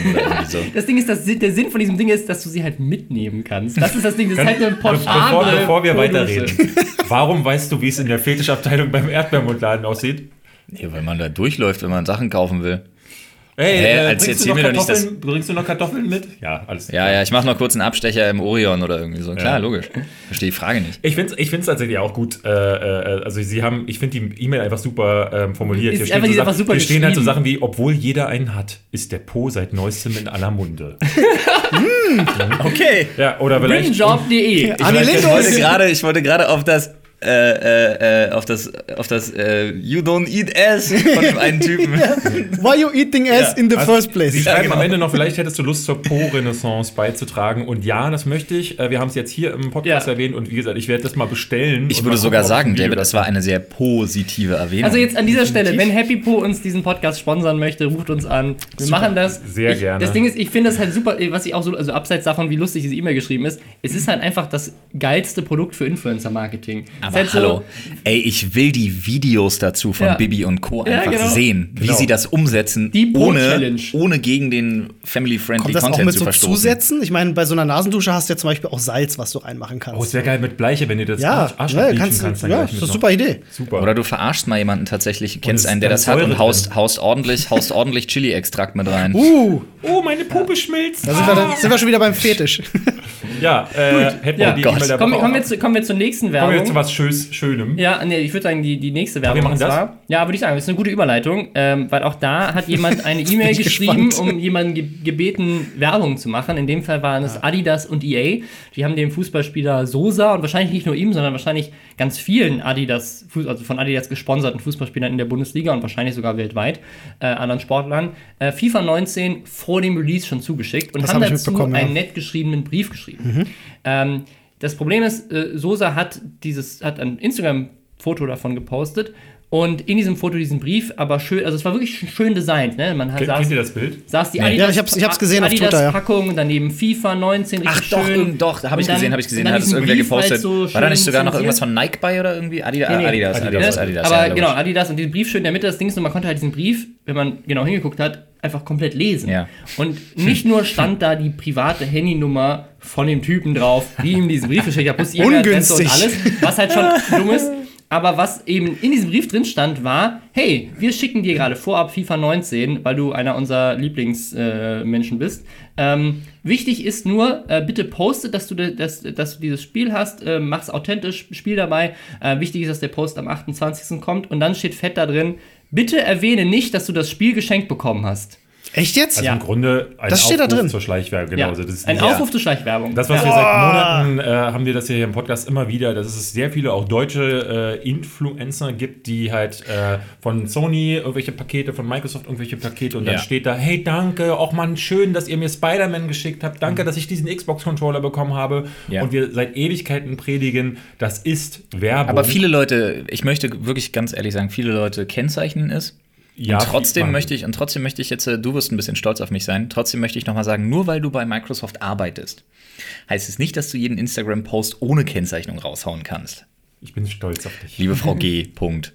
S4: Oder irgendwie so.
S2: Das Ding ist, das, der Sinn von diesem Ding ist, dass du sie halt mitnehmen kannst. Das ist das Ding, das ist halt eine
S1: Bevor,
S2: portable
S1: bevor wir weiterreden, (laughs) warum weißt du, wie es in der Fetischabteilung beim Erdbeermundladen aussieht?
S4: Nee, weil man da durchläuft, wenn man Sachen kaufen will.
S1: Hey,
S4: Hä,
S1: äh,
S4: als
S1: bringst, du noch
S4: mir nicht,
S1: Kartoffeln, bringst du noch Kartoffeln mit? Ja, alles
S4: Ja, ja, ich mache noch kurz einen Abstecher im Orion oder irgendwie so. Klar,
S1: Ja.
S4: logisch. Verstehe die Frage nicht.
S1: Ich finde es ich find's tatsächlich auch gut. Äh, äh, also, sie haben, ich finde die E-Mail einfach super ähm, formuliert.
S2: Ist
S1: Hier stehen, so, Sachen-
S2: super
S1: hier stehen halt so. Sachen wie: Obwohl jeder einen hat, ist der Po seit neuestem in aller Munde. (laughs)
S4: Okay.
S1: ja, oder vielleicht.
S2: Greenjob.de.
S4: Ich wollte
S3: Lindos.
S4: gerade, ich wollte gerade auf das äh, äh, äh, auf das auf das äh, You don't eat ass von dem (laughs) einen Typen.
S3: Why you eating ass in the
S1: Also,
S3: first place?
S1: Sie schreiben
S4: genau.
S1: am Ende noch, vielleicht hättest du Lust zur Po-Renaissance beizutragen. Und ja, das möchte ich. Äh, Wir haben es jetzt hier im Podcast
S2: Ja.
S1: erwähnt und wie gesagt, ich werde das mal bestellen.
S4: Ich würde sogar sagen, David, das war eine sehr positive Erwähnung.
S2: Also jetzt an dieser Stelle, wenn Happy Po uns diesen Podcast sponsern möchte, ruft uns an. Wir machen das.
S1: Sehr
S2: ich,
S1: gerne.
S2: Das Ding ist, ich finde das halt super, was ich auch so, also abseits davon, wie lustig diese E-Mail geschrieben ist, es ist halt einfach das geilste Produkt für Influencer-Marketing.
S4: Aber
S2: ist so-
S4: hallo, ey, ich will die Videos dazu von
S2: Ja.
S4: Bibi und Co.
S2: Ja,
S4: einfach
S2: genau.
S4: sehen, wie
S1: Genau.
S4: sie das umsetzen,
S2: Die
S4: ohne, ohne gegen den family-friendly
S3: Kommt das auch
S4: Content
S3: mit
S4: zu
S3: so
S4: verstoßen.
S3: Zusätzen? Ich meine, bei so einer Nasendusche hast du ja zum Beispiel auch Salz, was du reinmachen kannst.
S1: Oh, es wäre geil mit Bleiche, wenn ihr das
S3: ja,
S1: Arsch,
S3: ne,
S1: abliefen
S3: kannst,
S1: kannst.
S3: du,
S1: dann
S3: ja, ist eine super Idee.
S1: Super.
S4: Oder du verarschst mal jemanden tatsächlich, kennst einen, der
S1: ist
S4: das hat und haust, haust ordentlich, (laughs) haust ordentlich Chili-Extrakt mit rein.
S3: Uh,
S1: oh, meine Puppe schmilzt.
S3: da sind, wir, dann, sind wir schon wieder beim Fetisch.
S1: Ja, äh, hätten wir
S2: Ja,
S1: die
S2: Kommen, wir
S1: auch-
S2: zu, wir zur nächsten
S1: Kommen wir
S2: Werbung.
S1: zu was Schös, Schönem.
S2: Ja, nee, ich würde sagen, die, die nächste Werbung.
S1: wir machen
S2: zwar, Ja, würde ich sagen, das ist eine gute Überleitung, ähm, weil auch da hat jemand eine (laughs) E-Mail geschrieben,
S3: gespannt.
S2: um jemanden ge gebeten, Werbung zu machen. In dem Fall waren es Adidas und EA. Die haben dem Fußballspieler Sosa und wahrscheinlich nicht nur ihm, sondern wahrscheinlich ganz vielen Adidas, also von Adidas gesponserten Fußballspielern in der Bundesliga und wahrscheinlich sogar weltweit, äh, anderen Sportlern, äh, FIFA 19 vor dem Release schon zugeschickt und
S3: Das
S2: haben
S3: hab
S2: dazu
S3: ja.
S2: einen nett geschriebenen Brief geschrieben. Ähm, das Problem ist, äh, Sosa hat dieses, hat ein Instagram-Foto davon gepostet und in diesem Foto diesen Brief, aber schön, also es war wirklich sch- schön designt, ne? Man hat
S1: Kennt,
S2: saß,
S1: kennt ihr das Bild?
S2: saß die
S3: Ja,
S2: Adidas,
S3: ich hab's- ich hab's gesehen auf
S2: Adidas
S3: Twitter, ja.
S2: Packung, daneben FIFA 19, richtig
S4: Ach doch,
S2: schön.
S4: irgend- doch, da habe ich gesehen, habe ich gesehen, hat es irgendwer
S2: Brief
S4: gepostet.
S2: halt so
S4: War da nicht sogar noch irgendwas von Nike bei oder irgendwie? Adida,
S2: Nee, nee.
S4: Adidas,
S1: Adidas,
S4: Adidas? Adidas.
S2: aber
S4: ja,
S2: genau, Adidas und diesen Brief schön in der Mitte des Dings und man konnte halt diesen Brief, wenn man genau hingeguckt hat, einfach komplett lesen.
S4: Ja.
S2: Und nicht nur stand da die private Handynummer von dem Typen drauf, die ihm diesen Brief geschickt hat, plus E-Mail-Adresse und
S3: Ungünstig.
S2: alles, was halt schon (laughs) dumm ist. Aber was eben in diesem Brief drin stand, war, hey, wir schicken dir gerade vorab FIFA 19, weil du einer unserer Lieblingsmenschen äh, bist. Ähm, wichtig ist nur, äh, bitte poste, dass du, dass, dass du dieses Spiel hast, äh, mach's authentisch, Spiel dabei. Äh, wichtig ist, dass der Post am 28. kommt und dann steht fett da drin, bitte erwähne nicht, dass du das Spiel geschenkt bekommen hast.
S3: Echt jetzt?
S1: Also
S2: Ja.
S1: im Grunde ein
S3: Das steht da
S1: Aufruf
S3: drin.
S1: zur Schleichwerbung. Genau,
S2: Ja,
S1: also das ist
S2: ein Aufruf zur Schleichwerbung.
S1: Das, was
S2: ja.
S1: wir seit Monaten äh, haben wir das hier im Podcast immer wieder, dass es sehr viele auch deutsche äh, Influencer gibt, die halt äh, von Sony irgendwelche Pakete, von Microsoft irgendwelche Pakete und dann
S4: Ja.
S1: steht da, hey, danke, auch Mann, schön, dass ihr mir Spider-Man geschickt habt, danke, dass ich diesen Xbox-Controller bekommen habe
S4: Ja.
S1: und wir seit Ewigkeiten predigen, das ist Werbung.
S4: Aber viele Leute, ich möchte wirklich ganz ehrlich sagen, viele Leute kennzeichnen es.
S1: Ja,
S4: und trotzdem möchte ich, und trotzdem möchte ich jetzt, äh, du wirst ein bisschen stolz auf mich sein, trotzdem möchte ich nochmal sagen, nur weil du bei Microsoft arbeitest, heißt es nicht, dass du jeden Instagram-Post ohne Kennzeichnung raushauen kannst.
S1: Ich bin stolz auf dich.
S4: Liebe Frau G. (laughs) Punkt.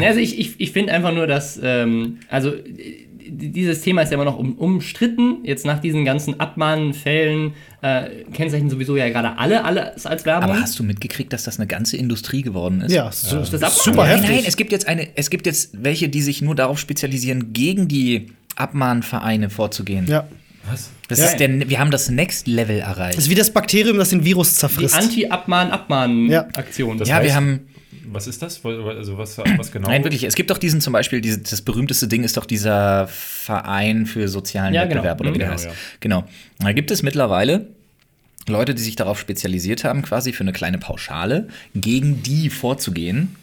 S2: Also ich, ich, ich finde einfach nur, dass, ähm, also äh, dieses Thema ist ja immer noch um, umstritten. Jetzt nach diesen ganzen Abmahnfällen äh, kennzeichnen sowieso ja gerade alle alles als Werbung.
S4: Aber hast du mitgekriegt, dass das eine ganze Industrie geworden ist?
S3: Ja, su
S2: das Abmachen?
S3: super
S4: Nein,
S3: heftig.
S4: nein, es gibt jetzt eine, es gibt jetzt welche, die sich nur darauf spezialisieren, gegen die Abmahnvereine vorzugehen.
S3: ja.
S1: Was?
S4: Das
S3: Ja.
S4: ist der, wir haben das Next Level erreicht.
S3: Das ist wie das Bakterium, das den Virus
S2: die
S3: zerfrisst.
S2: Anti-Abmahn-Abmahn-Aktion.
S1: Das
S4: ja, wir haben
S1: Was ist das? Also was, (clears throat) was genau?
S4: Nein, wirklich. Es gibt doch diesen zum Beispiel, diese, das berühmteste Ding ist doch dieser Verein für sozialen
S2: Ja, genau.
S4: Wettbewerb oder wie der
S1: Mhm.
S4: heißt.
S1: Genau, ja.
S4: Genau. Da gibt es mittlerweile Leute, die sich darauf spezialisiert haben, quasi für eine kleine Pauschale gegen die vorzugehen.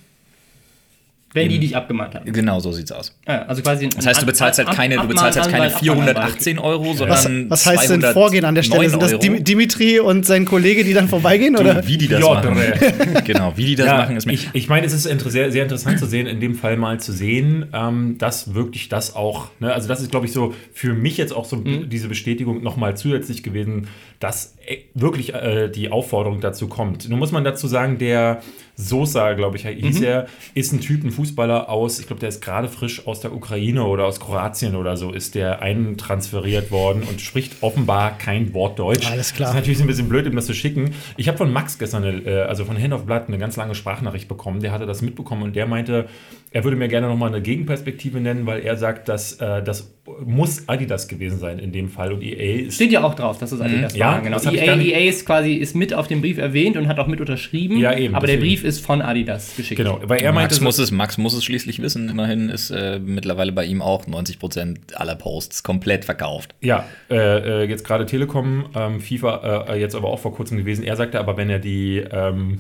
S2: Wenn die dich abgemahnt haben.
S4: Genau so sieht's aus.
S2: Ja, also quasi
S4: Das heißt, du bezahlst halt keine, du bezahlst halt keine 418 Euro,
S3: Was,
S4: sondern
S3: was heißt denn Vorgehen an der Stelle? Sind das
S4: 209 Euro.
S3: Dim Dimitri und sein Kollege, die dann vorbeigehen? Oder?
S4: Du, wie die das
S1: Piotr.
S4: machen. (laughs) genau, wie die das
S1: Ja,
S4: machen, ist mir.
S1: ich, ich meine, es ist inter sehr, sehr interessant zu sehen, in dem Fall mal zu sehen, ähm, dass wirklich das auch, ne, also das ist, glaube ich, so für mich jetzt auch so
S2: Mhm.
S1: diese Bestätigung nochmal zusätzlich gewesen, dass wirklich äh, die Aufforderung dazu kommt. Nun muss man dazu sagen, der Sosa, glaube ich, hieß
S2: Mhm.
S1: er, ist ein Typ, ein Fußballer aus, ich glaube, der ist gerade frisch aus der Ukraine oder aus Kroatien oder so, ist der eintransferiert worden und spricht offenbar kein Wort Deutsch.
S3: Alles klar.
S1: Das ist natürlich ein bisschen blöd, ihm das zu schicken. Ich habe von Max gestern, eine, äh, also von Hand of Blood, eine ganz lange Sprachnachricht bekommen. Der hatte das mitbekommen und der meinte, er würde mir gerne nochmal eine Gegenperspektive nennen, weil er sagt, dass äh, das muss Adidas gewesen sein in dem Fall und EA ist.
S2: Steht ja auch drauf, dass das Adidas
S1: Ja,
S2: war. Genau. EA, EA ist quasi ist mit auf dem Brief erwähnt und hat auch mit unterschrieben.
S1: Ja, eben,
S2: Aber der. Brief ist von Adidas geschickt.
S1: Genau, weil er meinte,
S4: Max muss, es, Max muss es schließlich wissen. Immerhin ist äh, mittlerweile bei ihm auch 90% aller Posts komplett verkauft.
S1: Ja, äh, äh, jetzt gerade Telekom, ähm, FIFA äh, jetzt aber auch vor kurzem gewesen. Er sagte aber, wenn er die. Ähm,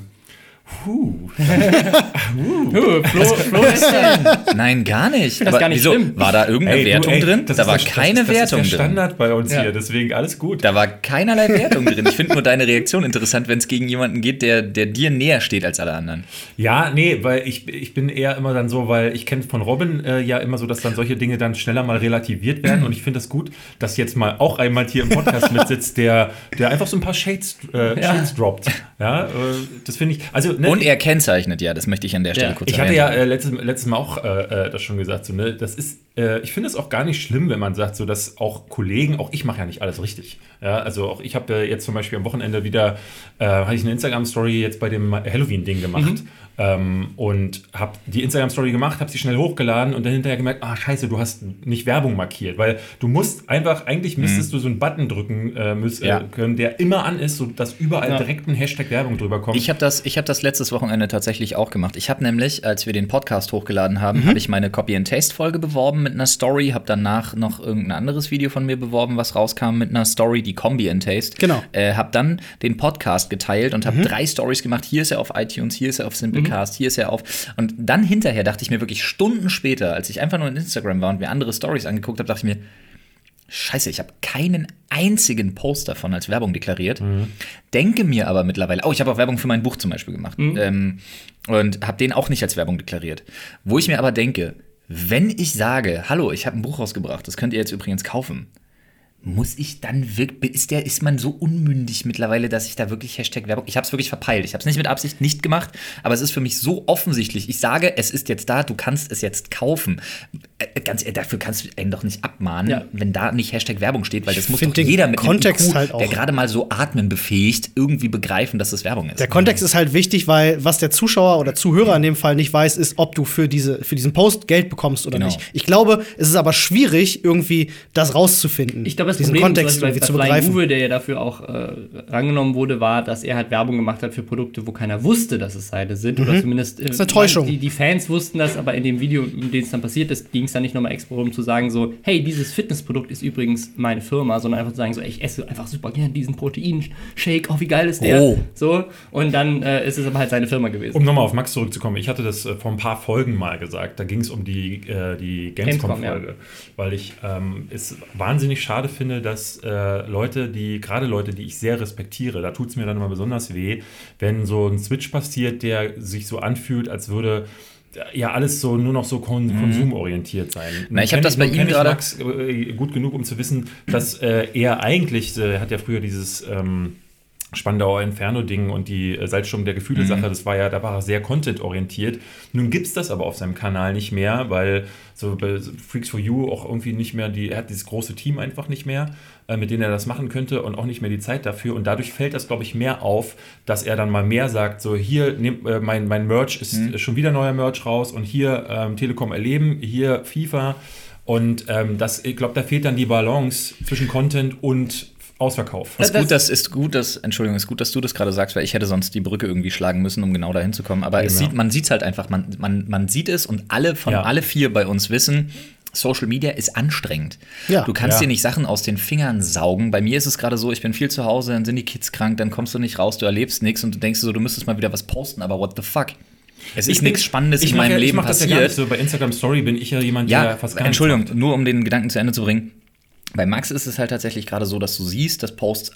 S1: puh, (laughs)
S2: Huh, Flo, Flo ist da.
S4: Nein, gar nicht.
S2: das gar nicht
S4: wieso?
S2: schlimm.
S4: War da irgendeine
S1: ey, du,
S4: Wertung
S1: ey,
S4: drin?
S1: das
S4: Da
S1: ist
S4: war
S1: der-
S4: keine
S1: das, das
S4: Wertung
S1: ist der
S4: drin.
S1: Standard bei uns
S2: Ja.
S1: hier, deswegen alles gut.
S4: Da war keinerlei Wertung drin. Ich finde nur deine Reaktion interessant, wenn es gegen jemanden geht, der, der dir näher steht als alle anderen.
S1: Ja, nee, weil ich, ich bin eher immer dann so, weil ich kenne von Robin äh, ja immer so, dass dann solche Dinge dann schneller mal relativiert werden und ich finde das gut, dass jetzt mal auch einmal hier im Podcast mitsitzt, der, der einfach so ein paar Shades, äh,
S2: Ja.
S1: Shades droppt. Ja, äh, das finde ich, also ne,
S4: Und er kennzeichnet ja, das möchte ich an der Stelle
S2: Ja.
S4: kurz
S1: ich hatte ja
S4: erwähnen.
S1: äh, letztes, letztes Mal auch äh, äh, das schon gesagt, so, ne, das ist äh, ich finde es auch gar nicht schlimm, wenn man sagt, so dass auch Kollegen, auch ich mache ja nicht alles richtig. Ja, also auch ich habe äh, jetzt zum Beispiel am Wochenende wieder, äh, hatte ich eine Instagram-Story jetzt bei dem Halloween-Ding gemacht.
S2: Mhm.
S1: Ähm, und habe die Instagram-Story gemacht, habe sie schnell hochgeladen und dann hinterher gemerkt, ah scheiße, du hast nicht Werbung markiert, weil du musst einfach, eigentlich müsstest du so einen Button drücken äh, müssen,
S4: Mhm. Ja.
S1: äh, können, der immer an ist, sodass überall
S2: Ja.
S1: direkt ein Hashtag Werbung drüber kommt.
S4: Ich habe das, ich hab das letztes Wochenende tatsächlich auch gemacht. Ich habe nämlich, als wir den Podcast hochgeladen haben,
S3: Mhm.
S4: habe ich meine Copy-and-Taste-Folge beworben mit einer Story, habe danach noch irgendein anderes Video von mir beworben, was rauskam mit einer Story, die Combi-and-Taste.
S3: Genau. Mhm.
S4: Äh, habe dann den Podcast geteilt und habe drei Stories gemacht. Hier ist er auf iTunes, hier ist er auf Simplecast, hier ist er auf. Und dann hinterher dachte ich mir wirklich Stunden später, als ich einfach nur in Instagram war und mir andere Stories angeguckt habe, dachte ich mir, Scheiße, ich habe keinen einzigen Post davon als Werbung deklariert. Denke mir aber mittlerweile, oh, ich habe auch Werbung für mein Buch zum Beispiel gemacht ähm, und habe den auch nicht als Werbung deklariert. Wo ich mir aber denke, wenn ich sage, hallo, ich habe ein Buch rausgebracht, das könnt ihr jetzt übrigens kaufen, muss ich dann wirklich, ist, der, ist man so unmündig mittlerweile, dass ich da wirklich Hashtag Werbung, ich habe es wirklich verpeilt, ich habe es nicht mit Absicht nicht gemacht, aber es ist für mich so offensichtlich. Ich sage, es ist jetzt da, du kannst es jetzt kaufen. Äh, ganz ehrlich, dafür kannst du einen doch nicht abmahnen,
S2: Ja.
S4: wenn da nicht Hashtag Werbung steht, weil das muss
S3: find
S4: doch jeder mit
S3: Kontext
S4: IQ,
S3: halt auch.
S4: der gerade mal so atmen befähigt, irgendwie begreifen, dass das Werbung ist.
S3: Der Kontext ist halt wichtig, weil was der Zuschauer oder Zuhörer in dem Fall nicht weiß, ist, ob du für, diese, für diesen Post Geld bekommst oder
S4: Genau.
S3: nicht. Ich glaube, es ist aber schwierig, irgendwie das rauszufinden.
S2: Ich glaube, das
S3: diesen
S2: Problem
S3: Kontext
S2: zum Beispiel
S3: irgendwie
S2: bei,
S3: zu begreifen.
S2: Uwe, der ja dafür auch äh, rangenommen wurde, war, dass er halt Werbung gemacht hat für Produkte, wo keiner wusste, dass es seine sind. Oder zumindest äh,
S3: Mhm. ist eine Täuschung.
S2: Die, die Fans wussten das, aber in dem Video, in dem es dann passiert ist, ging es dann nicht nochmal extra darum zu sagen, so, hey, dieses Fitnessprodukt ist übrigens meine Firma, sondern einfach zu sagen, so, ey, ich esse einfach super gern diesen Proteinshake, oh, wie geil ist der?
S4: Oh.
S2: So, und dann äh, ist es aber halt seine Firma gewesen.
S1: Um nochmal auf Max zurückzukommen, ich hatte das äh, vor ein paar Folgen mal gesagt. Da ging es um die, äh, die
S2: Gamescom,
S1: Gamescom-Folge. Weil ich ähm, es wahnsinnig schade finde, dass äh, Leute, die, gerade Leute, die ich sehr respektiere, da tut es mir dann immer besonders weh, wenn so ein Switch passiert, der sich so anfühlt, als würde ja alles so nur noch so kon konsumorientiert sein.
S4: Mhm. Na, ich
S1: Nun
S4: hab das bei ihm gerade-
S1: Max äh, gut genug, um zu wissen, dass äh, er eigentlich, äh, hat ja früher dieses ähm, Spandauer Inferno-Ding und die äh, Salzsturm der Gefühle-Sache, das war ja, da war er sehr content-orientiert. Nun gibt es das aber auf seinem Kanal nicht mehr, weil so bei Freaks for You auch irgendwie nicht mehr, die, er hat dieses große Team einfach nicht mehr, äh, mit denen er das machen könnte und auch nicht mehr die Zeit dafür. Und dadurch fällt das, glaube ich, mehr auf, dass er dann mal mehr sagt, so hier, nehm, äh, mein, mein Merch ist äh, schon wieder neuer Merch raus und hier ähm, Telekom erleben, hier FIFA. Und ähm, das, ich glaube, da fehlt dann die Balance zwischen Content und Ausverkauf.
S4: Ist
S2: Das-
S4: gut, dass, ist gut, dass, Entschuldigung, ist gut, dass du das gerade sagst, weil ich hätte sonst die Brücke irgendwie schlagen müssen, um genau dahin zu kommen. Aber es
S1: Eben,
S4: sieht, man sieht es halt einfach, man, man, man sieht es und alle von
S1: Ja.
S4: alle vier bei uns wissen, Social Media ist anstrengend.
S3: Ja.
S4: du kannst
S1: Ja.
S4: dir nicht Sachen aus den Fingern saugen. Bei mir ist es gerade so, ich bin viel zu Hause, dann sind die Kids krank, dann kommst du nicht raus, du erlebst nichts und du denkst so, du müsstest mal wieder was posten, aber what the fuck? Es ist
S1: bin-
S4: nichts Spannendes
S1: ich
S4: in meinem
S1: ja, ich
S4: Leben
S1: mach das ja gar
S4: passiert.
S1: nicht so. Bei Instagram Story bin ich ja jemand,
S4: Ja,
S1: der fast gar
S4: Entschuldigung, nur um den Gedanken zu Ende zu bringen. Bei Max ist es halt tatsächlich gerade so, dass du siehst, dass Posts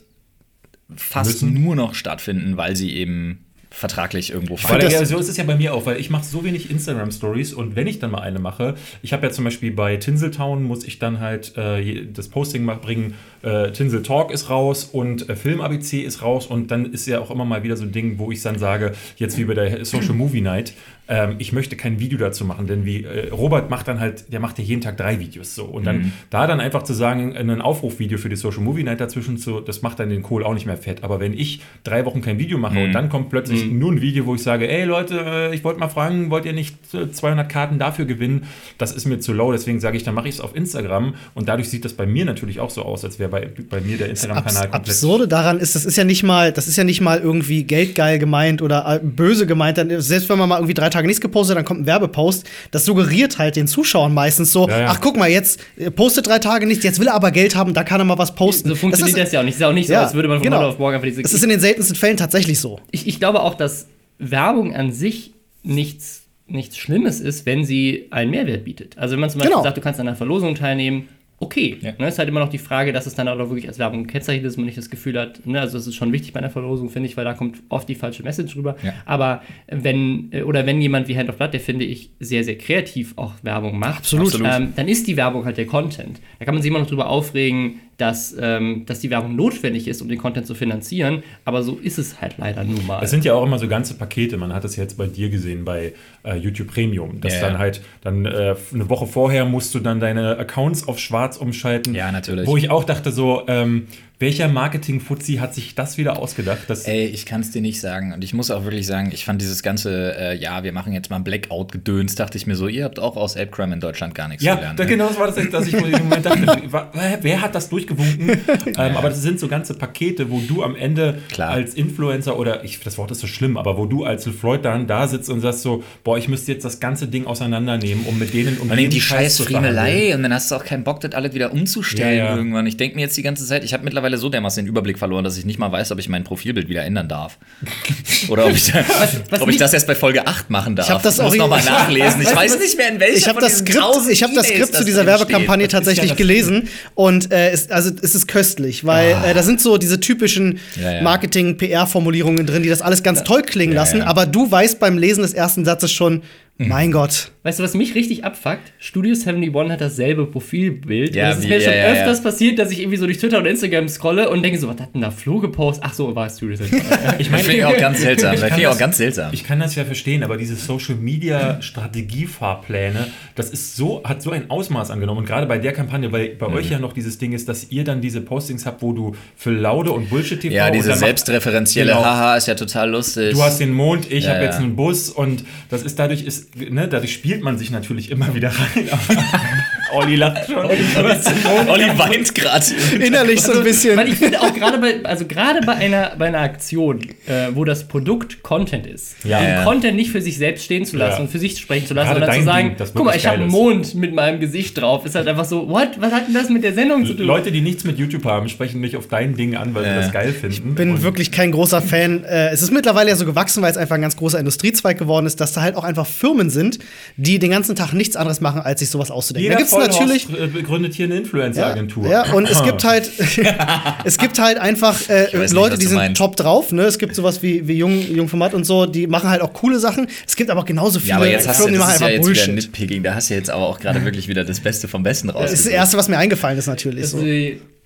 S4: fast
S1: Müssen.
S4: nur noch stattfinden, weil sie eben vertraglich irgendwo fallen.
S1: ja, so ist es ja bei mir auch, weil ich mache so wenig Instagram-Stories und wenn ich dann mal eine mache, ich habe ja zum Beispiel bei Tinseltown, muss ich dann halt äh, das Posting mal bringen, äh, Tinsel Talk ist raus und äh, Film ABC ist raus und dann ist ja auch immer mal wieder so ein Ding, wo ich dann sage, jetzt wie bei der Social Movie Night, ähm, ich möchte kein Video dazu machen, denn wie äh, Robert macht dann halt, der macht ja jeden Tag drei Videos so und dann da dann einfach zu sagen, ein Aufrufvideo für die Social Movie Night dazwischen zu, das macht dann den Kohl auch nicht mehr fett, aber wenn ich drei Wochen kein Video mache und dann kommt plötzlich nur ein Video, wo ich sage, ey Leute, äh, ich wollte mal fragen, wollt ihr nicht äh, 200 Karten dafür gewinnen? Das ist mir zu low, deswegen sage ich, dann mache ich es auf Instagram und dadurch sieht das bei mir natürlich auch so aus, als wäre bei, bei mir der Instagram-Kanal komplett.
S3: Absurde daran ist, das ist ja nicht mal, das ist ja nicht mal irgendwie geldgeil gemeint oder äh, böse gemeint. Selbst wenn man mal irgendwie drei Tage nichts gepostet, dann kommt ein Werbepost. Das suggeriert halt den Zuschauern meistens so,
S1: Ja, ja.
S3: ach guck mal, jetzt äh, postet drei Tage nichts, jetzt will er aber Geld haben, da kann er mal was posten.
S2: So funktioniert das,
S3: ist,
S2: ja auch nicht. Es ist ja auch nicht so, als würde man von
S3: genau.
S2: heute auf morgen einfach diese.
S3: Es ist in den seltensten Fällen tatsächlich so.
S2: ich, ich glaube auch, dass Werbung an sich nichts, nichts Schlimmes ist, wenn sie einen Mehrwert bietet. Also wenn man zum Beispiel
S3: Genau.
S2: sagt, du kannst an einer Verlosung teilnehmen, okay.
S4: Ja.
S2: Ne, ist halt immer noch die Frage, dass es dann auch wirklich als Werbung gekennzeichnet ist, man nicht das Gefühl hat, ne, also das ist schon wichtig bei einer Verlosung, finde ich, weil da kommt oft die falsche Message rüber.
S4: Ja.
S2: Aber wenn, äh, oder wenn jemand wie Hand of Blood, der finde ich sehr, sehr kreativ auch Werbung macht,
S3: Absolut.
S2: Ähm, dann ist die Werbung halt der Content. Da kann man sich immer noch drüber aufregen, dass, ähm, dass die Werbung notwendig ist, um den Content zu finanzieren. Aber so ist es halt leider nun mal.
S1: Es sind ja auch immer so ganze Pakete. Man hat es jetzt bei dir gesehen bei äh, YouTube Premium, dass
S4: Ja,
S1: dann halt dann äh, eine Woche vorher musst du dann deine Accounts auf Schwarz umschalten.
S4: Ja, natürlich.
S1: Wo ich auch dachte so, ähm, welcher Marketing-Fuzzi hat sich das wieder ausgedacht?
S4: Ey, ich kann es dir nicht sagen. Und ich muss auch wirklich sagen, ich fand dieses ganze, äh, ja, wir machen jetzt mal Blackout-Gedöns, dachte ich mir so, ihr habt auch aus Apecrime in Deutschland gar nichts
S1: ja,
S4: gelernt.
S1: da,
S4: ne?
S1: genau das war das, dass ich im Moment dachte, (laughs) wer hat das durchgewunken? (laughs) ähm, aber das sind so ganze Pakete, wo du am Ende
S4: Klar.
S1: als Influencer oder, ich, das Wort ist so schlimm, aber wo du als Floyd dann da sitzt und sagst so, boah, ich müsste jetzt das ganze Ding auseinandernehmen, um mit denen um
S4: Und die
S1: Scheiß.
S4: Friemelei und dann hast du auch keinen Bock, das alles wieder umzustellen
S1: Ja, ja.
S4: irgendwann. Ich denke mir jetzt die ganze Zeit, ich habe mittlerweile so dermaßen den Überblick verloren, dass ich nicht mal weiß, ob ich mein Profilbild wieder ändern darf. (laughs) Oder ob ich,
S2: was
S4: ob ich das erst bei Folge 8 machen darf.
S3: Ich hab das
S4: muss
S3: auch-
S4: nochmal nachlesen. Ich weiß
S3: was?
S4: nicht mehr, in welcher
S3: Ich habe das
S4: diesen
S3: Skript,
S4: 1000
S3: ich hab das Skript zu dieser
S4: drin steht.
S3: Werbekampagne tatsächlich
S1: das-
S3: gelesen und äh, ist, also es ist köstlich, weil äh, da sind so diese typischen
S4: Ja, ja.
S3: Marketing-PR-Formulierungen drin, die das alles ganz toll klingen
S4: Ja,
S3: lassen,
S4: ja.
S3: aber du weißt beim Lesen des ersten Satzes schon. Mein Gott.
S2: Weißt du, was mich richtig abfuckt? Studio 71 hat dasselbe Profilbild.
S4: Ja,
S2: es ist mir
S4: ja,
S2: schon
S4: ja, ja.
S2: öfters passiert, dass ich irgendwie so durch Twitter und Instagram scrolle und denke so, was hat denn da Flo gepostet? Ach so, war es Studio 71. (laughs) (laughs)
S1: Ich
S4: Das finde ich auch ganz seltsam. Das ich auch
S1: das-
S4: ganz seltsam.
S1: Ich kann das ja verstehen, aber diese Social Media Strategiefahrpläne, das ist so, hat so ein Ausmaß angenommen. Und gerade bei der Kampagne, weil bei
S4: Mhm.
S1: euch ja noch dieses Ding ist, dass ihr dann diese Postings habt, wo du für Laude und Bullshit TV
S4: ja, diese
S1: macht-
S4: selbstreferenzielle
S1: Genau.
S4: Haha ist ja total lustig.
S1: Du hast den Mond, ich
S4: Ja,
S1: habe jetzt
S4: ja.
S1: einen Bus und das ist dadurch ist, ne, dadurch spielt man sich natürlich immer wieder rein. (laughs) Olli lacht schon.
S4: Olli weint gerade.
S3: Innerlich so ein bisschen.
S2: Weil ich finde auch gerade bei, also gerade bei einer, bei einer Aktion, äh, wo das Produkt Content ist,
S1: Ja.
S2: den
S4: Ja.
S2: Content nicht für sich selbst stehen zu lassen
S1: Ja.
S2: und für sich sprechen zu lassen,
S1: Gerade
S2: sondern zu sagen,
S1: Ding,
S2: guck mal, ich habe einen. Mond mit meinem Gesicht drauf. Ist halt einfach so, what? Was hat denn das mit der Sendung zu tun?
S1: Leute, die nichts mit YouTube haben, sprechen mich auf dein Ding an, weil sie das geil finden.
S3: bin
S1: Und-
S3: wirklich kein großer Fan. Äh, es ist mittlerweile ja so gewachsen, weil es einfach ein ganz großer Industriezweig geworden ist, dass da halt auch einfach Firmen sind, die den ganzen Tag nichts anderes machen, als sich sowas auszudenken.
S1: Jeder
S3: da gibt's
S1: Vollhorst,
S3: natürlich.
S1: äh, gründet hier eine Influencer-Agentur.
S3: Ja, und es gibt halt, (laughs) (laughs) es gibt halt einfach äh,
S4: nicht,
S3: Leute, die
S4: du
S3: sind
S4: meinst.
S3: top drauf. Ne? Es gibt sowas wie, wie Jung, Jungformat und so, die machen halt auch coole Sachen. Es gibt aber auch genauso viele
S4: Ja, aber jetzt hast du,
S3: Firmen, die
S4: das
S3: machen
S4: ist ja
S3: einfach
S4: jetzt wieder
S3: Bullshit.
S4: Nitpicking. Da hast du jetzt aber auch gerade wirklich wieder das Beste vom Besten raus.
S3: Das ist das Erste, was mir eingefallen ist, natürlich. So.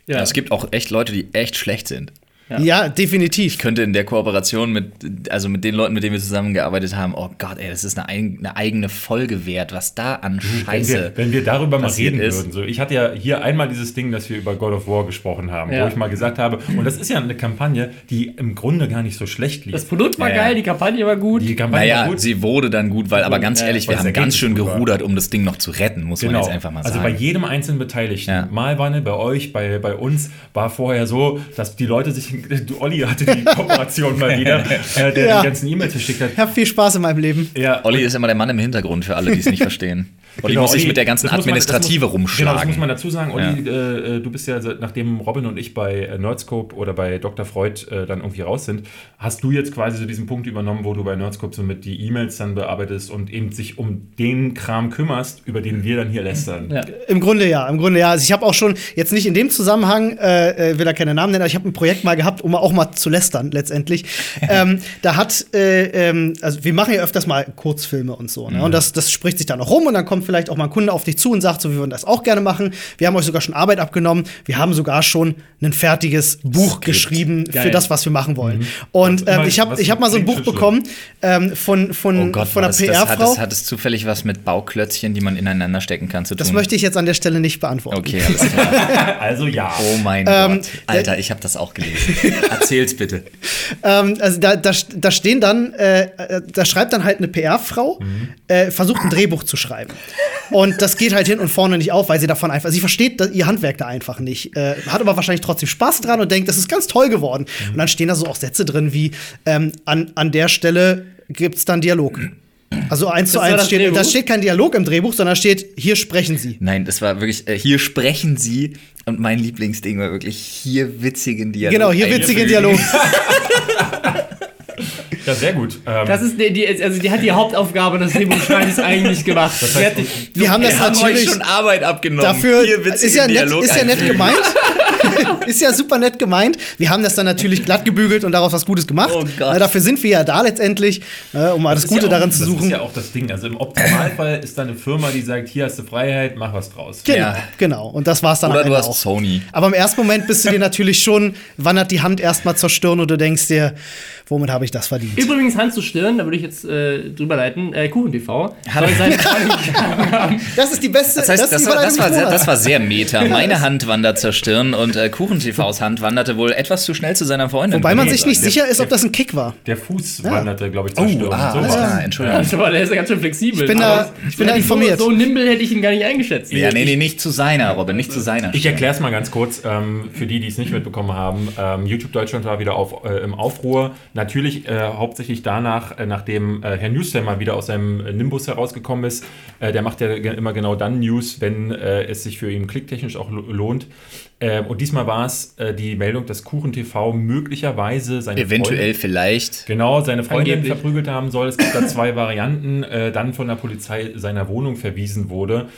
S2: Ja.
S4: Es gibt auch echt Leute, die echt schlecht sind.
S3: Ja, definitiv.
S4: könnte in der Kooperation mit, also mit den Leuten, mit denen wir zusammengearbeitet haben, oh Gott, ey, das ist eine, eine eigene Folge wert, was da an
S1: Wenn
S4: Scheiße.
S1: wir, wenn wir darüber mal reden
S4: ist.
S1: würden. So, ich hatte ja hier einmal dieses Ding, dass wir über God of War gesprochen haben,
S2: Ja.
S1: wo ich mal gesagt habe, und das ist ja eine Kampagne, die im Grunde gar nicht so schlecht lief.
S2: Das Produkt war
S4: Ja, ja.
S2: geil, die Kampagne war gut.
S1: die Kampagne
S4: naja,
S1: war gut.
S4: sie wurde dann gut, weil, aber ganz
S2: Ja,
S4: ehrlich, wir
S1: weil
S4: haben ganz schön gerudert, um das Ding noch zu retten, muss man
S1: Genau.
S4: jetzt einfach mal
S1: also
S4: sagen.
S1: bei jedem einzelnen Beteiligten.
S4: Ja.
S1: Mal war ne, bei euch, bei, bei uns, war vorher so, dass die Leute sich. (laughs) Du, Olli hatte die Kooperation mal wieder, (laughs) äh, der
S3: Ja.
S1: die ganzen E-Mails verschickt hat.
S3: Ich habe viel Spaß in meinem Leben.
S1: Ja,
S4: Olli ist immer der Mann im Hintergrund für alle, die es nicht (laughs) verstehen. Olli
S1: Genau,
S4: muss sich
S1: Olli,
S4: mit der ganzen
S1: muss man-
S4: Administrative
S1: das muss,
S4: rumschlagen.
S1: Genau, das muss man dazu sagen. Olli, äh, äh, du bist ja, nachdem Robin und ich bei äh, Nerdscope oder bei Dr. Freud äh, dann irgendwie raus sind, hast du jetzt quasi so diesen Punkt übernommen, wo du bei Nerdscope so mit die E-Mails dann bearbeitest und eben sich um den Kram kümmerst, über den wir dann hier lästern.
S2: Ja.
S3: Im Grunde ja, im Grunde ja. Also ich habe auch schon, jetzt nicht in dem Zusammenhang, äh, äh, will da keine Namen nennen, aber ich habe ein Projekt mal gehabt, um auch mal zu lästern letztendlich. (laughs) ähm, da hat, äh, ähm, also wir machen ja öfters mal Kurzfilme und so, ne? Und das, das spricht sich dann auch rum und dann kommt vielleicht auch mal ein Kunde auf dich zu und sagt, so, wir würden das auch gerne machen. Wir haben euch sogar schon Arbeit abgenommen. Wir haben sogar schon ein fertiges Buch geschrieben für
S2: Geil.
S3: das, was wir machen wollen. Und
S1: Was
S3: ähm, ich habe ich hab mal so ein Buch bekommen ähm, von, von,
S4: Oh Gott,
S3: von einer
S4: das, das, hat,
S3: PR-Frau.
S4: es, hat es zufällig was mit Bauklötzchen, die man ineinander stecken kann, zu tun?
S3: Das möchte ich jetzt an der Stelle nicht beantworten.
S4: Okay, alles klar. (laughs)
S1: Also ja.
S4: Oh mein
S3: Ähm,
S4: Gott. Alter, ich habe das auch gelesen. Erzähl's bitte. (laughs)
S3: Ähm, also da, da, da stehen dann, äh, äh, da schreibt dann halt eine PR-Frau, äh, versucht ein Drehbuch zu schreiben. Und das geht halt hin und vorne nicht auf, weil sie davon einfach, sie versteht ihr Handwerk da einfach nicht. Äh, hat aber wahrscheinlich trotzdem Spaß dran und denkt, das ist ganz toll geworden. Und dann stehen da so auch Sätze drin wie, ähm, an, an der Stelle gibt's dann Dialog. Also eins zu eins steht,
S2: Drehbuch?
S3: da steht kein Dialog im Drehbuch, sondern steht, hier sprechen sie.
S4: Nein, das war wirklich, äh, hier sprechen sie. Und mein Lieblingsding war wirklich hier witzigen Dialog.
S3: Genau, hier witzigen Dialog. (laughs)
S1: Ja, sehr gut. Ähm,
S2: Das ist die, die, also die hat die Hauptaufgabe des Drehbuchschreibens eigentlich gemacht.
S1: heißt,
S2: Die hat die,
S3: Wir haben das
S4: Wir haben
S3: natürlich
S4: euch schon Arbeit abgenommen.
S3: dafür, ist ja nett, ist ja nett gemeint. (laughs) (laughs) ist ja super nett gemeint. Wir haben das dann natürlich glatt gebügelt und daraus was Gutes gemacht.
S4: Oh Gott.
S3: Äh, dafür sind wir ja da letztendlich, äh, um das,
S1: ist
S3: Gute
S1: ja auch,
S3: daran zu
S1: Das
S3: suchen.
S1: ist ja auch das Ding. Also im Optimalfall ist da eine Firma, die sagt, hier hast du Freiheit, mach was draus.
S3: Genau,
S4: Ja.
S3: genau. Und das war's dann
S4: Oder du hast
S3: auch.
S4: Sony.
S3: Aber im ersten Moment bist du dir natürlich schon, wandert die Hand erstmal zur Stirn und du denkst dir, womit habe ich das verdient?
S2: Übrigens, Hand zu Stirn, da würde ich jetzt äh, drüber leiten. Äh, seine (laughs)
S3: Das ist die beste.
S4: Das heißt, das,
S3: die
S4: war, das, war sehr, das war sehr meta. (laughs) Meine Hand wandert zur Stirn und äh, KuchenTVs Hand wanderte wohl etwas zu schnell zu seiner Freundin.
S3: Wobei man sich nicht
S1: der-
S3: sicher ist, ob das ein Kick war.
S1: Der Fuß wanderte, glaube ich, zur
S4: Oh,
S1: Stirn.
S4: ah,
S1: So
S4: klar, Entschuldigung.
S2: Aber der ist ja ganz schön flexibel.
S3: Ich bin da-
S2: Aber
S3: ich bin da informiert.
S2: So, so nimble hätte ich ihn gar nicht eingeschätzt.
S4: Ja, nee, nee, nicht zu seiner, Robin, nicht zu seiner.
S1: Ich erkläre es mal ganz kurz ähm, für die, die es nicht mitbekommen haben. Ähm, YouTube Deutschland war wieder auf, äh, im Aufruhr. Natürlich äh, hauptsächlich danach, äh, nachdem äh, Herr Newsam mal wieder aus seinem äh, Nimbus herausgekommen ist. Äh, der macht ja immer genau dann News, wenn äh, es sich für ihn klicktechnisch auch lo- lohnt. Ähm, und diesmal war es äh, die Meldung, dass Kuchen TV möglicherweise seine
S4: Eventuell
S1: Freundin,
S4: vielleicht.
S1: Genau, seine Freundin
S2: Angeblich.
S1: verprügelt haben soll. Es gibt da zwei Varianten. Äh, dann von der Polizei seiner Wohnung verwiesen wurde.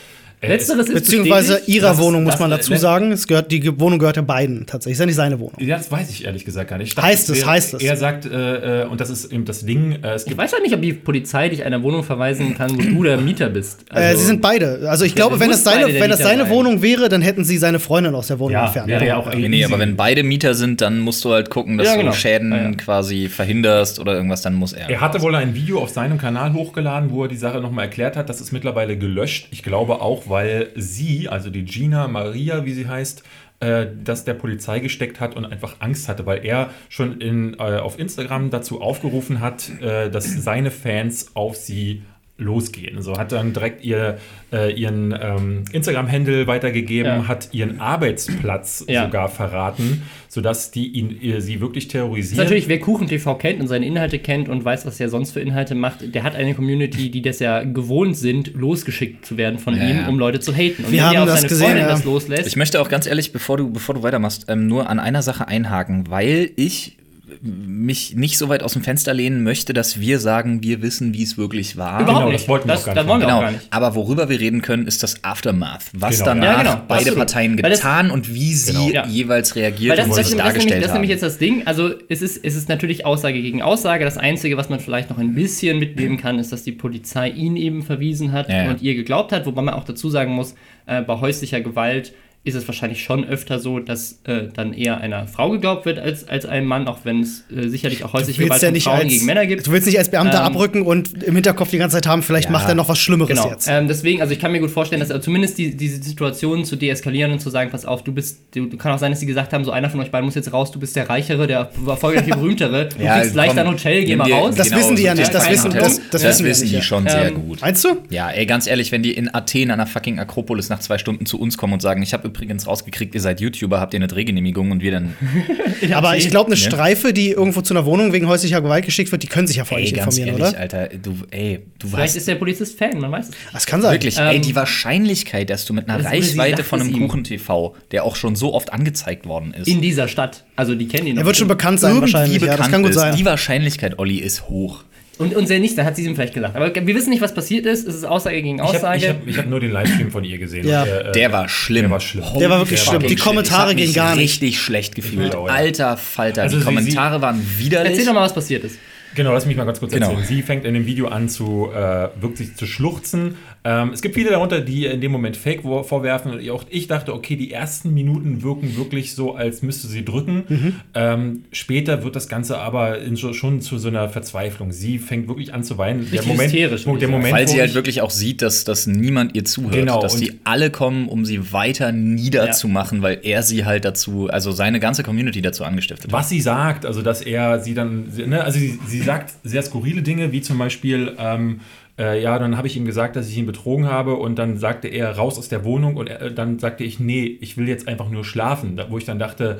S1: Äh,
S2: Letzteres ist
S3: Beziehungsweise
S2: bestätigt.
S3: ihrer
S1: Das
S3: Wohnung, muss
S1: das-
S3: man dazu
S1: äh,
S3: sagen. Es gehört, die Wohnung gehört ja beiden tatsächlich. Ist ja nicht seine Wohnung.
S1: Ja, das weiß ich ehrlich gesagt gar nicht. Ich dachte,
S3: Heißt es,
S1: wäre-
S3: heißt es.
S1: Er sagt, äh, äh, und das ist eben das Ding, äh, es
S2: Ich weiß ja nicht, ob die Polizei dich einer Wohnung verweisen kann, wo du der Mieter bist.
S3: äh,
S2: Also-
S3: sie sind beide. Also ich glaube, wenn es seine, wenn
S2: Mieter
S3: seine
S2: sein.
S3: Wohnung wäre, dann hätten sie seine Freundin aus der Wohnung
S1: ja,
S3: entfernt.
S1: wäre ja auch
S4: Nee, nee, aber wenn beide Mieter sind, dann musst du halt gucken, dass
S2: Ja, genau.
S4: du Schäden
S2: Ja, ja.
S4: quasi verhinderst oder irgendwas, dann muss er.
S1: Er hatte wohl ein Video auf seinem Kanal hochgeladen, wo er die Sache nochmal erklärt hat. Das ist mittlerweile gelöscht. Ich glaube auch, weil sie, also die Gina Maria, wie sie heißt, äh, das der Polizei gesteckt hat und einfach Angst hatte, weil er schon in, äh, auf Instagram dazu aufgerufen hat, äh, dass seine Fans auf sie losgehen. So hat dann direkt ihr, äh, ihren ähm, Instagram-Handle weitergegeben,
S2: Ja.
S1: hat ihren Arbeitsplatz
S2: Ja.
S1: sogar verraten, sodass die ihn, äh, sie wirklich
S2: Das
S1: terrorisieren.
S2: ist natürlich, wer KuchenTV kennt und seine Inhalte kennt und weiß, was er sonst für Inhalte macht, der hat eine Community, die das ja gewohnt sind, losgeschickt zu werden von
S4: Ja,
S2: ihm,
S4: ja.
S2: um Leute zu haten. Und
S3: Wir
S2: wenn
S3: haben
S2: er auf
S3: das
S2: seine
S3: gesehen,
S2: Freundin
S3: ja.
S2: das loslässt,
S4: Ich möchte auch ganz ehrlich, bevor du, bevor du weitermachst, ähm, nur an einer Sache einhaken, weil ich mich nicht so weit aus dem Fenster lehnen möchte, dass wir sagen, wir wissen, wie es wirklich war.
S2: überhaupt
S1: Genau,
S2: nicht.
S1: das wollten wir
S2: das,
S1: auch gar nicht
S2: wollen wir
S4: Genau,
S2: auch gar nicht.
S4: aber worüber wir reden können, ist das Aftermath. Was
S1: Genau,
S4: danach
S2: ja. Genau,
S4: beide
S2: absolut.
S4: Parteien
S2: Weil das-
S4: getan und wie sie
S1: Genau.
S2: Ja.
S4: jeweils reagiert und
S2: das,
S4: sich
S2: das, ist nämlich,
S4: dargestellt
S2: das ist nämlich
S4: haben.
S2: jetzt das Ding. Also es ist, es ist natürlich Aussage gegen Aussage. Das Einzige, was man vielleicht noch ein bisschen mitnehmen kann, ist, dass die Polizei ihn eben verwiesen hat
S4: Ja, ja.
S2: und ihr geglaubt hat. Wobei man auch dazu sagen muss, äh, bei häuslicher Gewalt ist es wahrscheinlich schon öfter so, dass äh, dann eher einer Frau geglaubt wird als, als einem Mann, auch wenn es äh, sicherlich auch häusliche Gewalt
S3: ja
S2: von
S3: nicht
S2: Frauen
S3: als,
S2: gegen Männer gibt.
S3: du willst nicht als Beamter
S2: Ähm,
S3: abrücken und im Hinterkopf die ganze Zeit haben, vielleicht
S4: Ja.
S3: macht er noch was Schlimmeres
S2: Genau.
S3: jetzt.
S2: Ähm, deswegen, also ich kann mir gut vorstellen, dass er zumindest die, diese Situation zu deeskalieren und zu sagen, pass auf, du bist, du, du kann auch sein, dass sie gesagt haben, so einer von euch beiden muss jetzt raus, du bist der Reichere, der erfolgreiche (laughs) Berühmtere, du
S4: Ja,
S2: kriegst leicht
S4: komm,
S2: ein Hotel, geh mal raus.
S3: Das wissen die ja nicht, das
S2: wissen-
S4: Hotels,
S3: das- das wissen wir nicht,
S4: die schon sehr
S2: Ähm,
S4: gut.
S3: Meinst du?
S4: Ja, ey, ganz ehrlich, wenn die in Athen an der fucking Akropolis nach zwei Stunden zu uns kommen und sagen, ich habe übrigens rausgekriegt, ihr seid YouTuber, habt ihr eine Drehgenehmigung und wir dann, (laughs)
S3: Aber ich glaube, eine
S4: Ne?
S3: Streife, die irgendwo zu einer Wohnung wegen häuslicher Gewalt geschickt wird, die können sich ja vorher
S4: ey,
S3: nicht
S4: ganz
S3: informieren,
S4: ehrlich,
S3: oder?
S4: Alter, du, ey, du
S2: Vielleicht
S4: weißt
S2: ist der Polizist Fan, man weiß es. nicht.
S3: Das kann sein.
S4: wirklich,
S2: Ähm,
S4: ey, die Wahrscheinlichkeit, dass du mit einer Reichweite von einem. Kuchen-TV, der auch schon so oft angezeigt worden ist,
S2: In dieser Stadt. Also die kennen ihn.
S3: Er
S2: noch
S3: wird schon bekannt sein, wahrscheinlich. Ja,
S4: bekannt
S3: das kann gut
S4: ist,
S3: sein.
S4: die Wahrscheinlichkeit, Olli, ist hoch.
S2: Und, und sehr nicht, dann hat sie es ihm vielleicht gesagt. Aber wir wissen nicht, was passiert ist. Es ist Aussage gegen
S1: Ich habe
S2: Aussage.
S1: ich hab, ich hab nur den Livestream von ihr gesehen.
S3: Ja.
S1: Und äh,
S4: Der war schlimm.
S1: Der war schlimm.
S3: Der war wirklich
S1: Der
S3: schlimm.
S1: war
S3: Die Kommentare
S4: hab
S3: gehen
S4: mich
S3: gar nicht.
S4: richtig schlecht gefühlt.
S1: auch, ja.
S4: Alter Falter,
S1: Also
S4: die
S1: sie-
S4: Kommentare waren widerlich.
S2: Erzähl doch mal, was passiert ist.
S1: Genau, lass mich mal ganz kurz
S4: Genau.
S1: erzählen. Sie fängt in dem Video an zu äh, wirklich zu schluchzen. Ähm, es gibt viele darunter, die ihr in dem Moment Fake vor- vorwerfen. Und auch ich dachte, okay, die ersten Minuten wirken wirklich so, als müsste sie drücken.
S3: Mhm.
S1: Ähm, später wird das Ganze aber in so, schon zu so einer Verzweiflung. Sie fängt wirklich an zu weinen. Der Moment,
S2: hysterisch,
S1: der. Moment
S4: Weil sie halt
S1: ich-
S4: wirklich auch sieht, dass, dass niemand ihr zuhört.
S1: Genau,
S4: dass
S1: und-
S4: die alle kommen, um sie weiter niederzumachen, weil er sie halt dazu, also seine ganze Community dazu angestiftet hat.
S1: was sie sagt, also dass er sie dann, ne, also sie, sie sagt sehr skurrile Dinge, wie zum Beispiel, ähm, äh, ja, dann habe ich ihm gesagt, dass ich ihn betrogen habe und dann sagte er raus aus der Wohnung und er, dann sagte ich, nee, ich will jetzt einfach nur schlafen, da, wo ich dann dachte,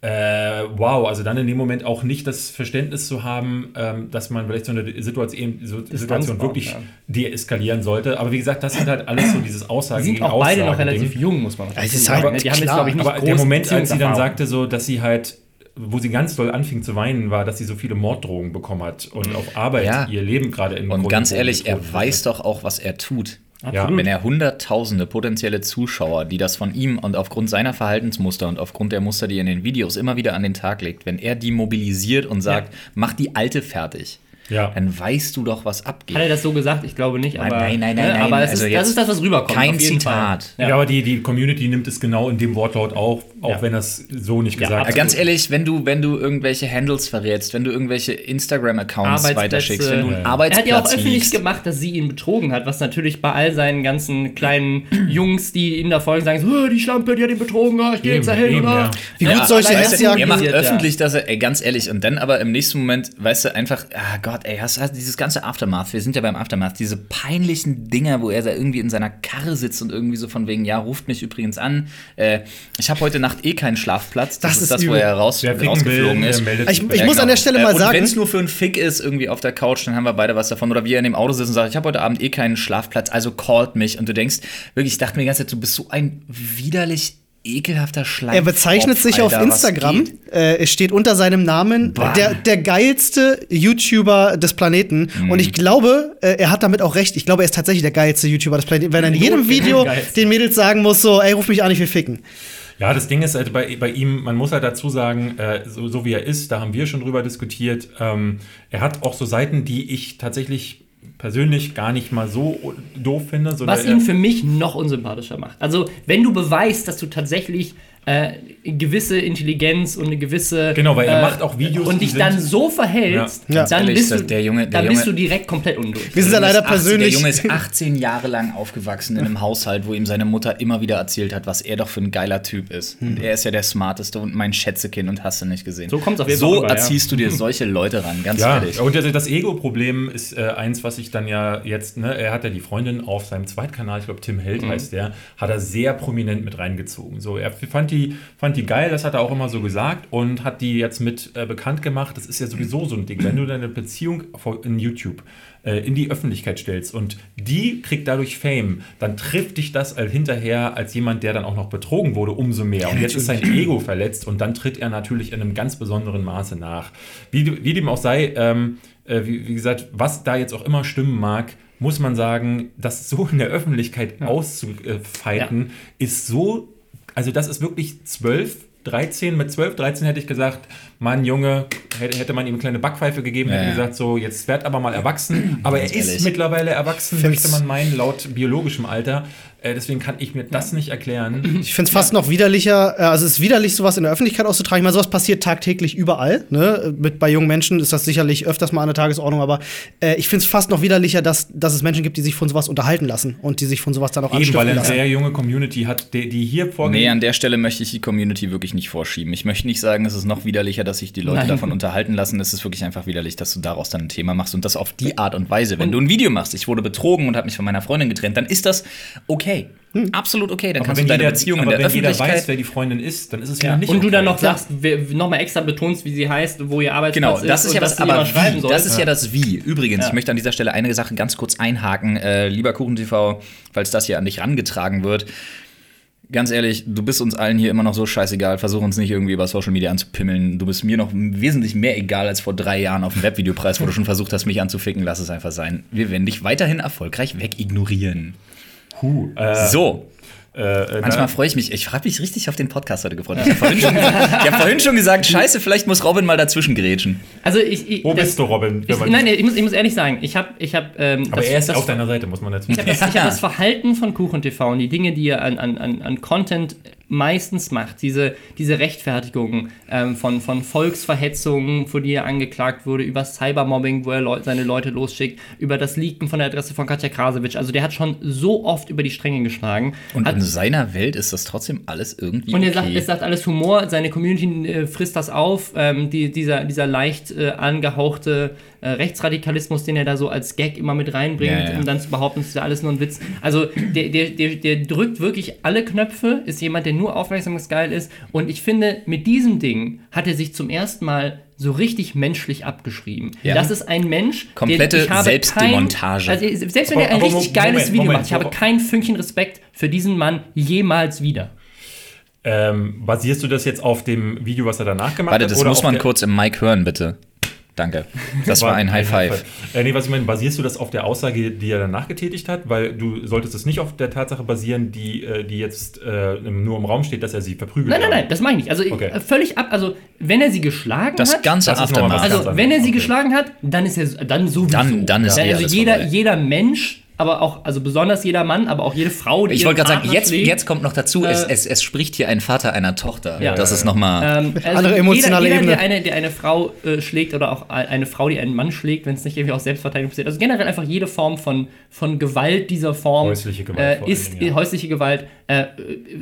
S1: äh, wow, also dann in dem Moment auch nicht das Verständnis zu haben, ähm, dass man vielleicht so eine Situation, so Situation wirklich
S2: ja.
S1: deeskalieren sollte. Aber wie gesagt, das sind halt alles so dieses Aussage
S2: Die sind auch beide noch relativ jung, muss man auch
S3: Ja, es
S2: dazu
S3: ist
S2: sagen.
S3: halt
S2: Die haben jetzt, glaube ich, nicht
S1: Aber der Moment, als sie dann sagte, so, dass sie halt, wo sie ganz doll anfing zu weinen, war, dass sie so viele Morddrohungen bekommen hat und auf Arbeit
S4: Ja.
S1: ihr Leben gerade in
S4: Und
S1: Grund
S4: ganz ehrlich, er weiß doch auch, was er tut.
S1: Ja.
S4: Wenn er hunderttausende potenzielle Zuschauer, die das von ihm und aufgrund seiner Verhaltensmuster und aufgrund der Muster, die er in den Videos immer wieder an den Tag legt, wenn er die mobilisiert und sagt, mach die alte fertig,
S1: Ja.
S4: dann weißt du doch, was abgeht.
S2: Hat er das so gesagt? Ich glaube nicht. Aber,
S4: nein, nein, nein,
S2: ne?
S4: nein.
S2: Aber es
S4: Also
S2: ist, das ist das, was rüberkommt.
S4: kein
S2: auf jeden
S4: Zitat.
S2: Fall.
S1: Ja. aber die, die Community nimmt es genau in dem Wortlaut auch, auch
S2: Ja.
S1: wenn das so nicht
S2: Ja,
S1: gesagt
S4: Ja, ganz ehrlich, wenn du, wenn du irgendwelche Handles verrätst, wenn du irgendwelche Instagram-Accounts weiterschickst, wenn du einen
S1: Ja.
S2: Er
S4: Arbeitsplatz
S2: hat ja auch öffentlich
S4: liegst,
S2: gemacht, dass sie ihn betrogen hat, was natürlich bei all seinen ganzen kleinen (clears throat) Jungs, die ihn da folgen, sagen so, "Oh, die Schlampe, die hat ihn betrogen, ah, ich geh
S1: Eben,
S2: jetzt dahin,
S1: eben,
S2: oder?
S1: ja.
S3: Wie gut
S4: Ja,
S3: solche Hetzjagden
S4: Er macht
S2: Ja.
S4: öffentlich, dass er, ey, ganz ehrlich, und dann aber im nächsten Moment, weißt du, einfach, ah Gott, ey, hast, hast dieses ganze Aftermath, wir sind ja beim Aftermath, diese peinlichen Dinger, wo er da irgendwie in seiner Karre sitzt und irgendwie so von wegen, ja, ruft mich übrigens an. Äh, ich habe heute Nacht eh keinen Schlafplatz.
S3: Das
S4: Das,
S3: ist
S4: das, wo er raus, rausgeflogen
S1: will,
S4: ist.
S3: Ich, ich
S1: bei-
S3: muss an der Stelle mal
S4: Äh,
S3: sagen,
S4: Und wenn es nur für einen Fick ist, irgendwie auf der Couch, dann haben wir beide was davon. Oder wie er in dem Auto sitzt und sagt, ich habe heute Abend eh keinen Schlafplatz, also callt mich. Und du denkst, wirklich, ich dachte mir die ganze Zeit, du bist so ein widerlich ekelhafter Schleim.
S3: Er bezeichnet sich auf Instagram. Äh, es steht unter seinem Namen der, der geilste YouTuber des Planeten.
S4: Mhm.
S3: Und ich glaube, äh, er hat damit auch recht. Ich glaube, er ist tatsächlich der geilste YouTuber des Planeten. Wenn er in jedem Video den Mädels sagen muss, so, ey, ruf mich an, ich will ficken.
S1: Ja, das Ding ist halt bei, bei ihm, man muss halt dazu sagen, äh, so, so wie er ist, da haben wir schon drüber diskutiert, ähm, er hat auch so Seiten, die ich tatsächlich persönlich gar nicht mal so doof finde.
S2: Was ihn für mich noch unsympathischer macht. Also, wenn du beweist, dass du tatsächlich äh, gewisse Intelligenz und eine gewisse.
S1: Genau, weil er
S2: äh,
S1: macht auch Videos,
S2: Und dich dann so verhältst,
S3: Ja.
S2: dann,
S4: Ehrlich,
S2: bist, du,
S4: der Junge- der
S2: dann bist
S4: Junge-
S2: du direkt komplett undurch.
S3: Wir sind ja leider
S4: Der Junge ist 18,
S3: persönlich.
S4: Der Junge ist 18 Jahre lang aufgewachsen in einem Haushalt, wo ihm seine Mutter immer wieder erzählt hat, was er doch für ein geiler Typ ist. Und er ist ja der smarteste und mein Schätzekind und hast du nicht gesehen.
S2: So kommt's auf jeden Fall
S4: So
S2: rüber, ja.
S4: erziehst du dir solche Leute ran, ganz
S1: Ja,
S4: ehrlich.
S1: und das, das Ego-Problem ist äh, eins, was ich dann ja jetzt, ne, er hat ja die Freundin auf seinem Zweitkanal, ich glaube Tim Held
S2: Mhm.
S1: heißt der, hat er sehr prominent mit reingezogen. So, er fand die, fand die geil, das hat er auch immer so gesagt und hat die jetzt mit äh, bekannt gemacht. Das ist ja sowieso so ein Ding, wenn du deine Beziehung in YouTube äh, in die Öffentlichkeit stellst und die kriegt dadurch Fame, dann trifft dich das hinterher als jemand, der dann auch noch betrogen wurde, umso mehr. Und jetzt ist sein Ego verletzt und dann tritt er natürlich in einem ganz besonderen Maße nach. Wie, wie dem auch sei, ähm, äh, wie, wie gesagt, was da jetzt auch immer stimmen mag, muss man sagen, das so in der Öffentlichkeit auszufeiten, ist so, also das ist wirklich 12, 13, mit 12, 13 hätte ich gesagt, Mann, Junge, hätte, hätte man ihm eine kleine Backpfeife gegeben, hätte
S4: Ja.
S1: gesagt, so, jetzt werd aber mal erwachsen. Aber er ist
S4: ehrlich.
S1: mittlerweile erwachsen,
S3: Find's-
S1: möchte man meinen, laut biologischem Alter. Äh, deswegen kann ich mir das nicht erklären.
S3: Ich finde es fast noch widerlicher, äh, also es ist widerlich, sowas in der Öffentlichkeit auszutragen. Ich meine, sowas passiert tagtäglich überall. Ne? Mit, bei jungen Menschen ist das sicherlich öfters mal an der Tagesordnung, aber äh, ich finde es fast noch widerlicher, dass, dass es Menschen gibt, die sich von sowas unterhalten lassen und die sich von sowas dann auch
S1: Eben, weil er eine
S3: lassen.
S1: sehr junge Community hat, die, die hier vorgeht.
S4: Nee, an der Stelle möchte ich die Community wirklich nicht vorschieben. Ich möchte nicht sagen, es ist noch widerlicher, dass sich die Leute
S2: Nein.
S4: davon unterhalten lassen. Es ist wirklich einfach widerlich, dass du daraus dann ein Thema machst und das auf die Art und Weise. Wenn du ein Video machst, ich wurde betrogen und habe mich von meiner Freundin getrennt, dann ist das okay. Absolut okay. Dann
S1: aber
S4: kannst
S1: wenn,
S4: du deine
S1: jeder,
S4: Beziehung in
S1: aber
S4: der
S1: wenn jeder
S4: Öffentlichkeit.
S1: weiß, wer die Freundin ist, dann ist es
S2: Ja.
S1: ja nicht
S2: und du dann
S1: okay.
S2: noch sagst, nochmal extra betonst, wie sie heißt, wo ihr Arbeitsplatz
S4: Genau, das ist
S2: und
S4: ja das, aber wie, das ist ja das Wie. Übrigens,
S2: Ja.
S4: ich möchte an dieser Stelle eine Sache ganz kurz einhaken. Äh, lieber KuchenTV, falls das hier an dich rangetragen wird. Ganz ehrlich, du bist uns allen hier immer noch so scheißegal. Versuch uns nicht irgendwie über Social Media anzupimmeln. Du bist mir noch wesentlich mehr egal als vor drei Jahren auf dem Webvideopreis, wo du schon versucht hast, mich anzuficken. Lass es einfach sein. Wir werden dich weiterhin erfolgreich wegignorieren.
S1: Huh, äh,
S4: So.
S1: Äh, äh,
S4: Manchmal freue ich mich. Ich habe mich richtig auf den Podcast heute gefreut. Ich habe vorhin, schon gesagt- ich hab vorhin schon gesagt, scheiße, vielleicht muss Robin mal dazwischen grätschen.
S2: Also ich, ich
S1: Wo
S2: das-
S1: bist du, Robin?
S2: Ich, nein, ich muss, ich muss ehrlich sagen, ich habe, ich habe, ähm,
S1: aber
S2: das-
S1: er ist
S2: das-
S1: auf deiner Seite, muss man dazu
S2: Ich habe
S1: sagen.
S2: das, ich hab das Verhalten von Kuchen TV und die Dinge, die er an, an, an Content meistens macht, diese, diese Rechtfertigung ähm, von, von Volksverhetzungen, vor die er angeklagt wurde, über Cybermobbing, wo er Leu seine Leute losschickt, über das Leaken von der Adresse von Katja Krasowitsch. Also der hat schon so oft über die Stränge geschlagen.
S4: Und
S2: hat,
S4: in seiner Welt ist das trotzdem alles irgendwie
S2: und er
S4: okay.
S2: sagt, es sagt alles Humor, seine Community äh, frisst das auf, ähm, die, dieser, dieser leicht äh, angehauchte äh, Rechtsradikalismus, den er da so als Gag immer mit reinbringt,
S4: Ja, ja.
S2: um dann zu behaupten, es ist ja alles nur ein Witz. Also der, der, der, der drückt wirklich alle Knöpfe, ist jemand, der nur aufmerksamkeitsgeil ist und ich finde, mit diesem Ding hat er sich zum ersten Mal so richtig menschlich abgeschrieben.
S4: Ja.
S2: Das ist ein Mensch,
S4: Komplette
S2: den ich habe
S4: Selbstdemontage.
S2: Kein, also selbst wenn er ein richtig geiles
S1: Moment,
S2: Video
S1: Moment,
S2: macht, ich habe kein Fünkchen Respekt für diesen Mann jemals wieder.
S1: Ähm, basierst du das jetzt auf dem Video, was er danach gemacht
S4: Warte,
S1: hat?
S4: das
S1: oder
S4: muss man
S1: der-
S4: kurz im Mic hören, bitte. Danke. Das war ein High Five.
S1: Äh, nee, was ich meine, basierst du das auf der Aussage, die er danach getätigt hat? Weil du solltest es nicht auf der Tatsache basieren, die, äh, die jetzt äh, nur im Raum steht, dass er sie verprügelt
S2: Nein, nein,
S1: hat.
S2: nein, das meine ich nicht. Also
S1: Okay.
S2: äh, völlig ab. Also, wenn er sie geschlagen
S4: Das
S2: hat.
S4: ganze
S1: Das was
S4: Aftermath.
S2: Also, wenn er sie
S1: Okay.
S2: geschlagen hat, dann ist er dann sowieso.
S4: Dann- dann ist eh
S2: also jeder,
S4: vorbei.
S2: jeder Mensch, aber auch, also besonders jeder Mann, aber auch jede Frau, die
S4: ich wollte gerade sagen, jetzt,
S2: schlägt,
S4: jetzt kommt noch dazu, es,
S2: Äh,
S4: es, es spricht hier ein Vater einer Tochter.
S2: Ja.
S4: das ist nochmal.
S2: Ähm, also
S3: Andere emotionale
S2: jeder, jeder,
S3: Ebene.
S2: Der eine, der eine Frau äh, schlägt oder auch ein- eine Frau, die einen Mann schlägt, wenn es nicht irgendwie aus Selbstverteidigung passiert. Also generell einfach jede Form von, von Gewalt dieser Form
S1: Häusliche Gewalt
S2: äh, ist
S1: ja.
S2: häusliche Gewalt äh,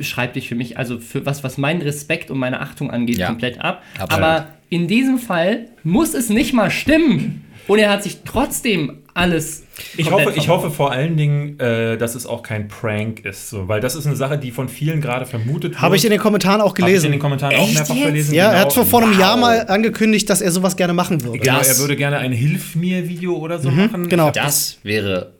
S2: schreibt dich für mich also für was was meinen Respekt und meine Achtung angeht
S4: Ja.
S2: komplett ab.
S4: Absolut.
S2: Aber in diesem Fall muss es nicht mal stimmen und er hat sich trotzdem alles
S1: Ich hoffe, ich hoffe vor allen Dingen, äh, dass es auch kein Prank ist, so, weil das ist eine Sache, die von vielen gerade vermutet wird.
S3: Habe ich in den Kommentaren auch
S1: Hab ich in den
S3: gelesen.
S1: Kommentaren auch
S4: Echt
S1: mehrfach
S4: jetzt?
S1: gelesen.
S3: Ja, er
S1: genau.
S3: hat vor, vor einem
S4: Wow.
S3: Jahr mal angekündigt, dass er sowas gerne machen würde.
S1: Genau, er würde gerne ein Hilf mir Video oder so machen.
S3: genau.
S4: das wäre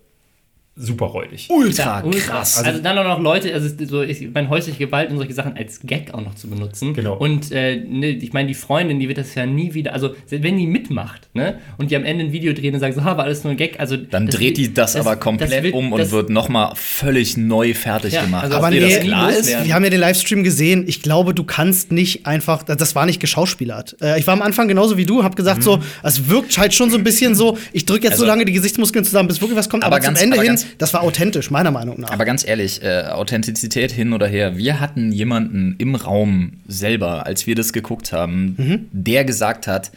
S1: Super räudig.
S4: ultra
S2: Ultra.
S4: krass.
S2: Also, dann auch noch Leute, also so, ich meine, häusliche Gewalt und solche Sachen als Gag auch noch zu benutzen.
S1: Genau.
S2: Und äh, ne, ich meine, die Freundin, die wird das ja nie wieder, also wenn die mitmacht, ne, und die am Ende ein Video drehen und sagen so, ha, war alles nur ein Gag, also
S4: Dann dreht die das, aber komplett
S2: wird-
S4: um und
S2: das-
S4: wird nochmal völlig neu fertig
S2: Ja,
S4: gemacht.
S2: also
S3: Aber nee,
S4: das klar ist?
S3: Wir haben ja den Livestream gesehen. Ich glaube, du kannst nicht einfach, das war nicht geschauspielert. Äh, ich war am Anfang genauso wie du, habe gesagt so, es wirkt halt schon so ein bisschen so, ich drücke jetzt so
S4: Also-
S3: lange die Gesichtsmuskeln zusammen, bis wirklich was kommt.
S4: Aber
S3: Aber,
S4: ganz-
S3: zum Ende
S4: aber
S3: hin,
S4: ganz-
S3: das war authentisch, meiner Meinung nach.
S4: Aber ganz ehrlich, äh, Authentizität hin oder her. Wir hatten jemanden im Raum selber, als wir das geguckt haben,
S3: Mhm.
S4: der gesagt hat,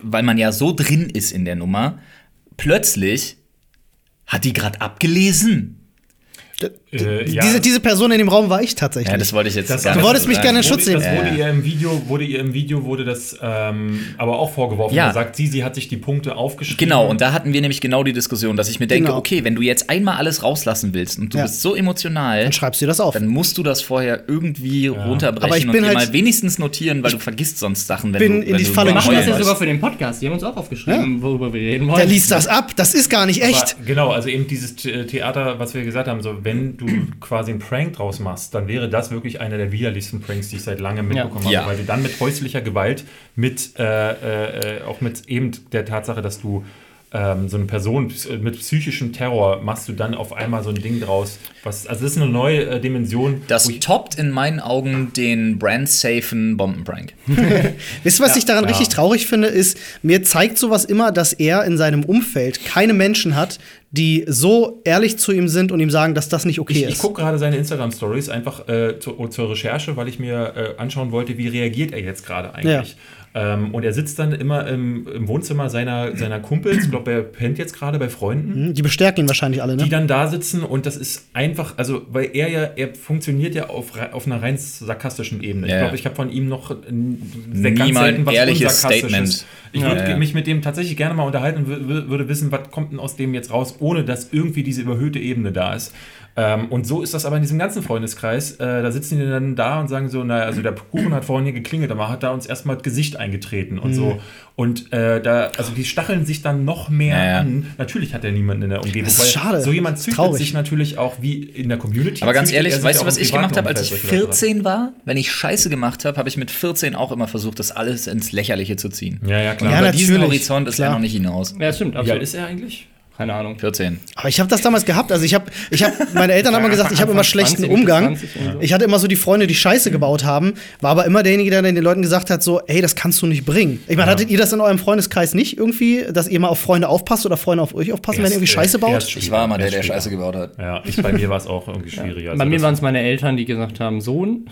S4: weil man ja so drin ist in der Nummer, plötzlich hat die gerade abgelesen.
S1: Äh, ja.
S3: diese, diese Person in dem Raum war ich tatsächlich.
S4: Ja, das wollte ich jetzt
S1: Das-
S4: gar
S1: du
S4: nicht
S3: wolltest
S4: so
S3: mich
S4: sagen.
S3: gerne in Schutz
S1: Wurde, das
S3: nehmen.
S1: wurde ihr im Video, wurde ihr im Video wurde das ähm, aber auch vorgeworfen.
S4: Ja.
S1: Da sagt sie, sie hat sich die Punkte aufgeschrieben.
S4: Genau, und da hatten wir nämlich genau die Diskussion, dass ich mir denke,
S3: Genau.
S4: okay, wenn du jetzt einmal alles rauslassen willst und du
S3: Ja.
S4: bist so emotional,
S3: Dann schreibst du das auf.
S4: dann musst du das vorher irgendwie runterbrechen
S3: Aber ich
S4: und
S3: halt-
S4: mal wenigstens notieren, weil du vergisst sonst Sachen, wenn
S3: bin
S4: du
S3: in
S4: wenn
S3: die
S4: du
S3: Falle
S2: Wir machen das ja sogar für den Podcast. Die haben uns auch aufgeschrieben, worüber wir reden wollen.
S3: Der liest das ab. Das ist gar nicht echt.
S1: Aber, genau, also eben dieses The- Theater, was wir gesagt haben, so wenn du quasi einen Prank draus machst, dann wäre das wirklich einer der widerlichsten Pranks, die ich seit langem mitbekommen
S4: Ja.
S1: habe, weil du dann mit häuslicher Gewalt, mit äh, äh, äh, auch mit eben der Tatsache, dass du ähm, so eine Person mit psychischem Terror machst du dann auf einmal so ein Ding draus. Was, also das ist eine neue äh, Dimension.
S4: Das
S1: ich-
S4: toppt in meinen Augen den brandsafen Bombenprank. (laughs)
S3: Wisst ihr, was ich daran richtig traurig finde, ist, mir zeigt sowas immer, dass er in seinem Umfeld keine Menschen hat, die so ehrlich zu ihm sind und ihm sagen, dass das nicht okay
S1: Ich, ich
S3: ist.
S1: gucke gerade seine Instagram-Stories einfach äh, zu, zur Recherche, weil ich mir äh, anschauen wollte, wie reagiert er jetzt gerade eigentlich. Ähm, und er sitzt dann immer im, im Wohnzimmer seiner, seiner Kumpels, ich glaube, er pennt jetzt gerade bei Freunden,
S3: Hm, Die bestärken ihn wahrscheinlich alle,
S1: die
S3: ne?
S1: dann da sitzen und das ist einfach, also, weil er ja, er funktioniert ja auf, auf einer rein sarkastischen Ebene.
S4: Ja,
S1: ich
S4: ja.
S1: glaube, ich habe von ihm noch n-
S4: Nie mal ein ehrliches
S1: Unsarkastisches.
S4: Statement.
S1: Ich
S4: Ja,
S1: würde
S4: ja.
S1: mich mit dem tatsächlich gerne mal unterhalten und wür- wür- würde wissen, was kommt denn aus dem jetzt raus, ohne dass irgendwie diese überhöhte Ebene da ist. Ähm, und so ist das aber in diesem ganzen Freundeskreis. Äh, da sitzen die dann da und sagen so, naja, also der Kuchen hat vorhin hier geklingelt, aber hat da uns erstmal das Gesicht eingetreten und
S3: Mhm.
S1: so. Und äh, da, also die stacheln sich dann noch mehr
S4: Ja, ja.
S1: an. Natürlich hat er niemanden in der Umgebung.
S3: Das ist
S1: weil
S3: schade.
S1: So jemand züchtet
S3: Traurig.
S1: sich natürlich auch wie in der Community.
S4: Aber ganz ehrlich,
S1: er
S4: weißt du, was ich gemacht habe, als ich
S1: Umfeld solche Leute
S4: 14 war? Wenn ich Scheiße gemacht habe, habe ich mit 14 auch immer versucht, das alles ins Lächerliche zu ziehen.
S1: Ja, ja, klar.
S3: Ja,
S4: Über diesen Horizont ist er
S3: klar.
S4: noch nicht hinaus.
S2: Ja, stimmt.
S1: Wie alt
S2: Absolut.
S1: ist er eigentlich?
S2: Keine Ahnung.
S4: 14.
S3: Aber ich habe das damals gehabt. Also ich habe, ich habe, meine Eltern haben immer gesagt, ich habe immer schlechten
S2: 20,
S3: Umgang.
S2: 20 oder so.
S3: Ich hatte immer so die Freunde, die Scheiße gebaut haben, war aber immer derjenige, der den Leuten gesagt hat, so, ey, das kannst du nicht bringen. Ich meine, hattet ihr das in eurem Freundeskreis nicht irgendwie, dass ihr mal auf Freunde aufpasst oder Freunde auf euch aufpassen, wenn ihr irgendwie
S1: Erst,
S3: Scheiße baut?
S1: erst
S4: Ich war immer der,
S1: Erst
S4: der. Scheiße gebaut hat.
S1: Ja, ich, bei mir war es auch irgendwie schwieriger.
S2: Bei mir
S1: das-
S2: waren es meine Eltern, die gesagt haben, Sohn.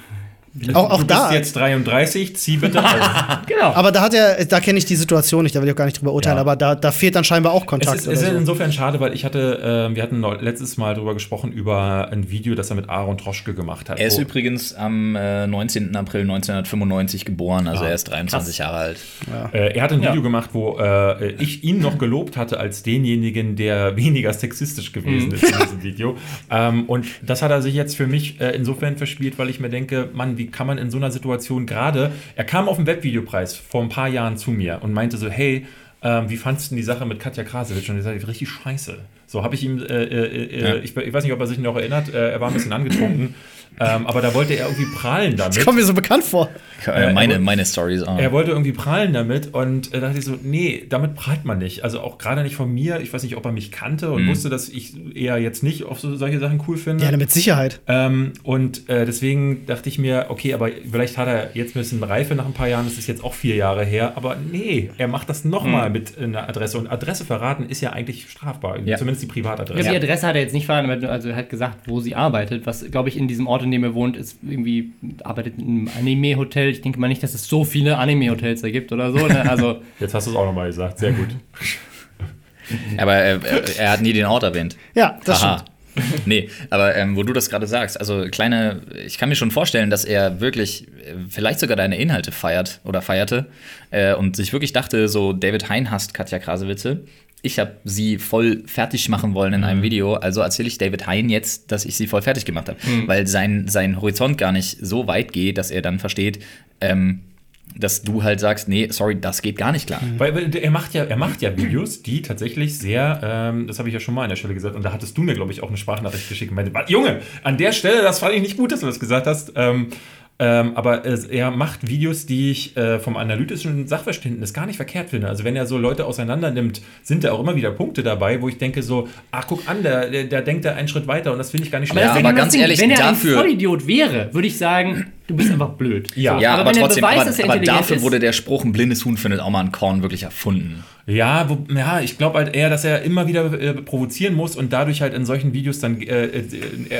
S3: Auch, auch
S1: du
S3: da.
S1: bist jetzt 33, zieh bitte aus. (laughs)
S2: Genau.
S3: Aber da hat er, da kenne ich die Situation nicht, da will ich auch gar nicht drüber urteilen,
S1: Ja.
S3: aber da, da fehlt dann scheinbar auch
S1: Es
S3: Kontakt.
S1: ist, es ist
S3: so.
S1: insofern schade, weil ich hatte, äh, wir hatten letztes Mal darüber gesprochen, über ein Video, das er mit Aaron Troschke gemacht hat.
S4: Er ist übrigens am äh, 19. April 1995 geboren, also
S1: Ah,
S4: er ist 23 Jahre alt.
S1: Äh, er hat ein
S2: Ja.
S1: Video gemacht, wo äh, ich ihn noch gelobt hatte als denjenigen, der weniger sexistisch gewesen ist in diesem Video. Ähm, und das hat er sich jetzt für mich äh, insofern verspielt, weil ich mir denke, Mann, wie kann man in so einer Situation gerade, er kam auf den Webvideopreis vor ein paar Jahren zu mir und meinte so, hey, ähm, wie fandest du denn die Sache mit Katja Krasowitsch? Und er sagte, richtig scheiße. So habe ich ihm, äh, äh, äh,
S4: Ja.
S1: ich, ich weiß nicht, ob er sich noch erinnert, äh, er war ein bisschen angetrunken. Ähm, aber da wollte er irgendwie prahlen damit.
S3: Das kommt mir so bekannt vor.
S4: Äh, meine, meine Stories auch.
S1: Er wollte irgendwie prahlen damit und äh, dachte ich so, nee, damit prahlt man nicht. Also auch gerade nicht von mir. Ich weiß nicht, ob er mich kannte und wusste, dass ich eher jetzt nicht auf so, solche Sachen cool finde.
S3: Ja, mit Sicherheit.
S1: Ähm, und äh, deswegen dachte ich mir, okay, aber vielleicht hat er jetzt ein bisschen Reife nach ein paar Jahren, das ist jetzt auch vier Jahre her, aber nee, er macht das nochmal mit einer Adresse. Und Adresse verraten ist ja eigentlich strafbar,
S4: Ja.
S1: zumindest die Privatadresse.
S2: glaube, die Adresse hat er jetzt nicht verraten, also er hat gesagt, wo sie arbeitet. Was, glaube ich, in diesem Ort, in dem er wohnt, ist irgendwie, arbeitet in einem Anime-Hotel. Ich denke mal nicht, dass es so viele Anime-Hotels da gibt oder so. Ne? Also, (laughs)
S1: Jetzt hast du es auch nochmal gesagt, sehr gut. (laughs)
S4: Aber er, er, er hat nie den Ort erwähnt.
S3: Ja, das
S4: Aha.
S3: stimmt. (laughs)
S4: Nee, aber ähm, wo du das gerade sagst, also kleine, ich kann mir schon vorstellen, dass er wirklich äh, vielleicht sogar deine Inhalte feiert oder feierte äh, und sich wirklich dachte, so David Hein hasst Katja Krasewitze. Ich habe sie voll fertig machen wollen in einem Video, also erzähle ich David Hein jetzt, dass ich sie voll fertig gemacht habe, weil sein, sein Horizont gar nicht so weit geht, dass er dann versteht, ähm, dass du halt sagst, nee, sorry, das geht gar nicht klar.
S1: Weil, weil er macht ja, er macht ja Videos, die tatsächlich sehr, ähm, das habe ich ja schon mal an der Stelle gesagt, und da hattest du mir, glaube ich, auch eine Sprachnachricht geschickt und meinte, "Was, Junge, an der Stelle, das fand ich nicht gut, dass du das gesagt hast. Ähm, ähm, aber es, er macht Videos, die ich äh, vom analytischen Sachverständnis gar nicht verkehrt finde. Also wenn er so Leute auseinander nimmt, sind da auch immer wieder Punkte dabei, wo ich denke so, ach guck an, der, der, der denkt da einen Schritt weiter und das finde ich gar nicht
S4: Aber
S1: schlecht.
S4: ja, aber
S2: genau das
S4: ganz
S2: Ding.
S4: ehrlich,
S2: wenn er
S4: dafür-
S2: ein Vollidiot wäre, würde ich sagen, du bist einfach blöd.
S1: Ja.
S4: Ja,
S2: aber
S4: aber,
S2: er
S4: trotzdem, aber,
S2: dass er
S4: aber dafür
S2: ist-
S4: wurde der Spruch, ein blindes Huhn findet auch mal ein Korn wirklich erfunden.
S1: Ja, wo, ja, ich glaube halt eher, dass er immer wieder äh, provozieren muss und dadurch halt in solchen Videos dann, äh, äh,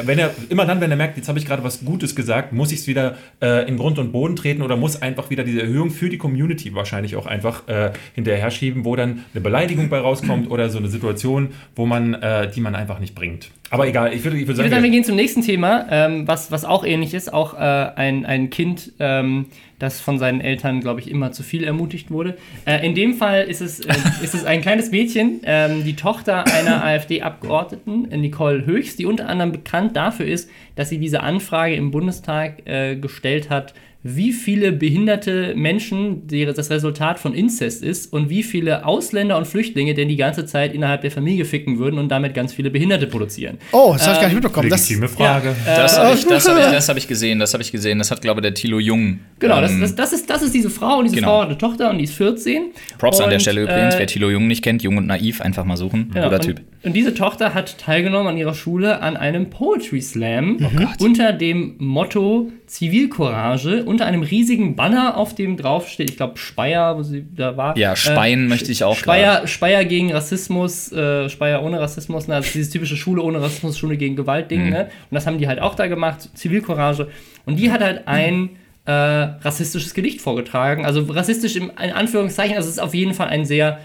S1: wenn er immer dann, wenn er merkt, jetzt habe ich gerade was Gutes gesagt, muss ich es wieder äh, in Grund und Boden treten oder muss einfach wieder diese Erhöhung für die Community wahrscheinlich auch einfach äh, hinterher schieben, wo dann eine Beleidigung bei rauskommt oder so eine Situation, wo man, äh, die man einfach nicht bringt. Aber egal, ich würde, ich würde
S2: Ich würde
S1: sagen,
S2: sagen, wir
S1: wir-
S2: gehen zum nächsten Thema, ähm, was, was auch ähnlich ist. Auch äh, ein, ein Kind, ähm, das von seinen Eltern, glaube ich, immer zu viel ermutigt wurde. Äh, in dem Fall ist es, äh, (laughs) ist es ein kleines Mädchen, ähm, die Tochter einer (laughs) AfD-Abgeordneten, Nicole Höchst, die unter anderem bekannt dafür ist, dass sie diese Anfrage im Bundestag äh, gestellt hat, wie viele behinderte Menschen die das Resultat von Inzest ist und wie viele Ausländer und Flüchtlinge denn die ganze Zeit innerhalb der Familie ficken würden und damit ganz viele Behinderte produzieren.
S3: Oh, das habe ich gar nicht mitbekommen. Das,
S1: legitime Frage.
S4: Das habe ich, das hab ich, das hab ich gesehen, das habe ich gesehen. Das hat, glaube ich, der Thilo Jung.
S2: Genau, das,
S4: ähm,
S2: das, das, ist, das ist diese Frau und diese
S4: Genau.
S2: Frau hat eine Tochter und die ist 14.
S4: Props an der
S2: Und,
S4: Stelle übrigens,
S2: äh,
S4: wer Thilo Jung nicht kennt, Jung und Naiv, einfach mal suchen.
S2: Genau,
S4: Guter
S2: und,
S4: Typ.
S2: Und diese Tochter hat teilgenommen an ihrer Schule an einem Poetry Slam
S4: Oh
S2: unter dem Motto Zivilcourage, unter einem riesigen Banner, auf dem drauf steht, ich glaube Speyer, wo sie da war.
S4: Ja, Speyen möchte ich auch
S2: Speyer, Speyer gegen Rassismus, äh, Speyer ohne Rassismus, ne? also dieses typische Schule ohne Rassismus, Schule gegen Gewalt-Ding.
S4: Mhm.
S2: Ne? Und das haben die halt auch da gemacht, Zivilcourage. Und die hat halt ein äh, rassistisches Gedicht vorgetragen. Also rassistisch im, in Anführungszeichen, also es ist auf jeden Fall ein sehr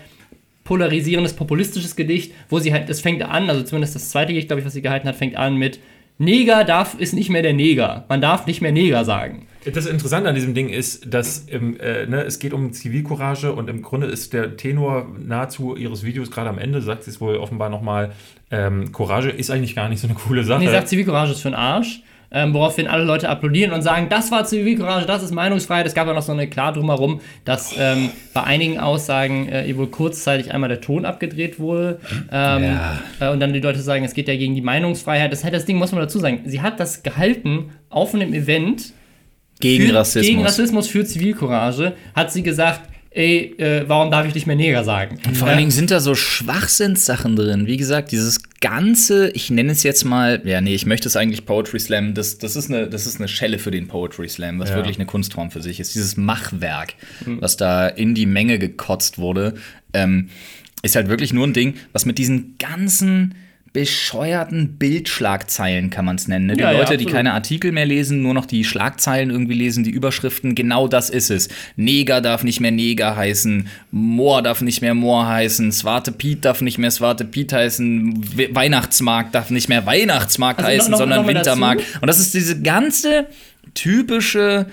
S2: polarisierendes, populistisches Gedicht, wo sie halt, das fängt an, also zumindest das zweite Gedicht, glaube ich, was sie gehalten hat, fängt an mit Neger darf ist nicht mehr der Neger. Man darf nicht mehr Neger sagen.
S1: Das Interessante an diesem Ding ist, dass im, äh, ne, es geht um Zivilcourage und im Grunde ist der Tenor nahezu ihres Videos, gerade am Ende, sagt sie es wohl offenbar nochmal, ähm, Courage ist eigentlich gar nicht so eine coole Sache.
S2: Nee, sagt Zivilcourage ist für den Arsch. Ähm, woraufhin alle Leute applaudieren und sagen, das war Zivilcourage, das ist Meinungsfreiheit. Es gab ja noch so eine klar drumherum, dass ähm, bei einigen Aussagen äh, ihr wohl kurzzeitig einmal der Ton abgedreht wurde. Ähm,
S4: Ja.
S2: äh, und dann die Leute sagen, es geht ja gegen die Meinungsfreiheit. Das das Ding, muss man dazu sagen. Sie hat das gehalten auf einem Event
S4: Gegen
S2: für,
S4: Rassismus.
S2: gegen Rassismus für Zivilcourage. Hat sie gesagt, ey, äh, warum darf ich nicht mehr Neger sagen?
S4: Vor allen Dingen sind da so Schwachsinnssachen drin. Wie gesagt, dieses ganze, ich nenne es jetzt mal, ja, nee, ich möchte es eigentlich Poetry Slam, das, das, ist, eine, das ist eine Schelle für den Poetry Slam, was
S1: Ja.
S4: wirklich eine Kunstform für sich ist. Dieses Machwerk, was da in die Menge gekotzt wurde, ähm, ist halt wirklich nur ein Ding, was mit diesen ganzen bescheuerten Bildschlagzeilen kann man es nennen. Ne? Die
S2: Ja, ja,
S4: Leute, die
S2: absolut.
S4: keine Artikel mehr lesen, nur noch die Schlagzeilen irgendwie lesen, die Überschriften, genau das ist es. Neger darf nicht mehr Neger heißen, Moor darf nicht mehr Moor heißen, Swarte Piet darf nicht mehr Swarte Piet heißen, We Weihnachtsmarkt darf nicht mehr Weihnachtsmarkt
S2: Also noch-
S4: heißen,
S2: noch-
S4: sondern
S2: noch mal dazu.
S4: Wintermarkt. Und das ist diese ganze typische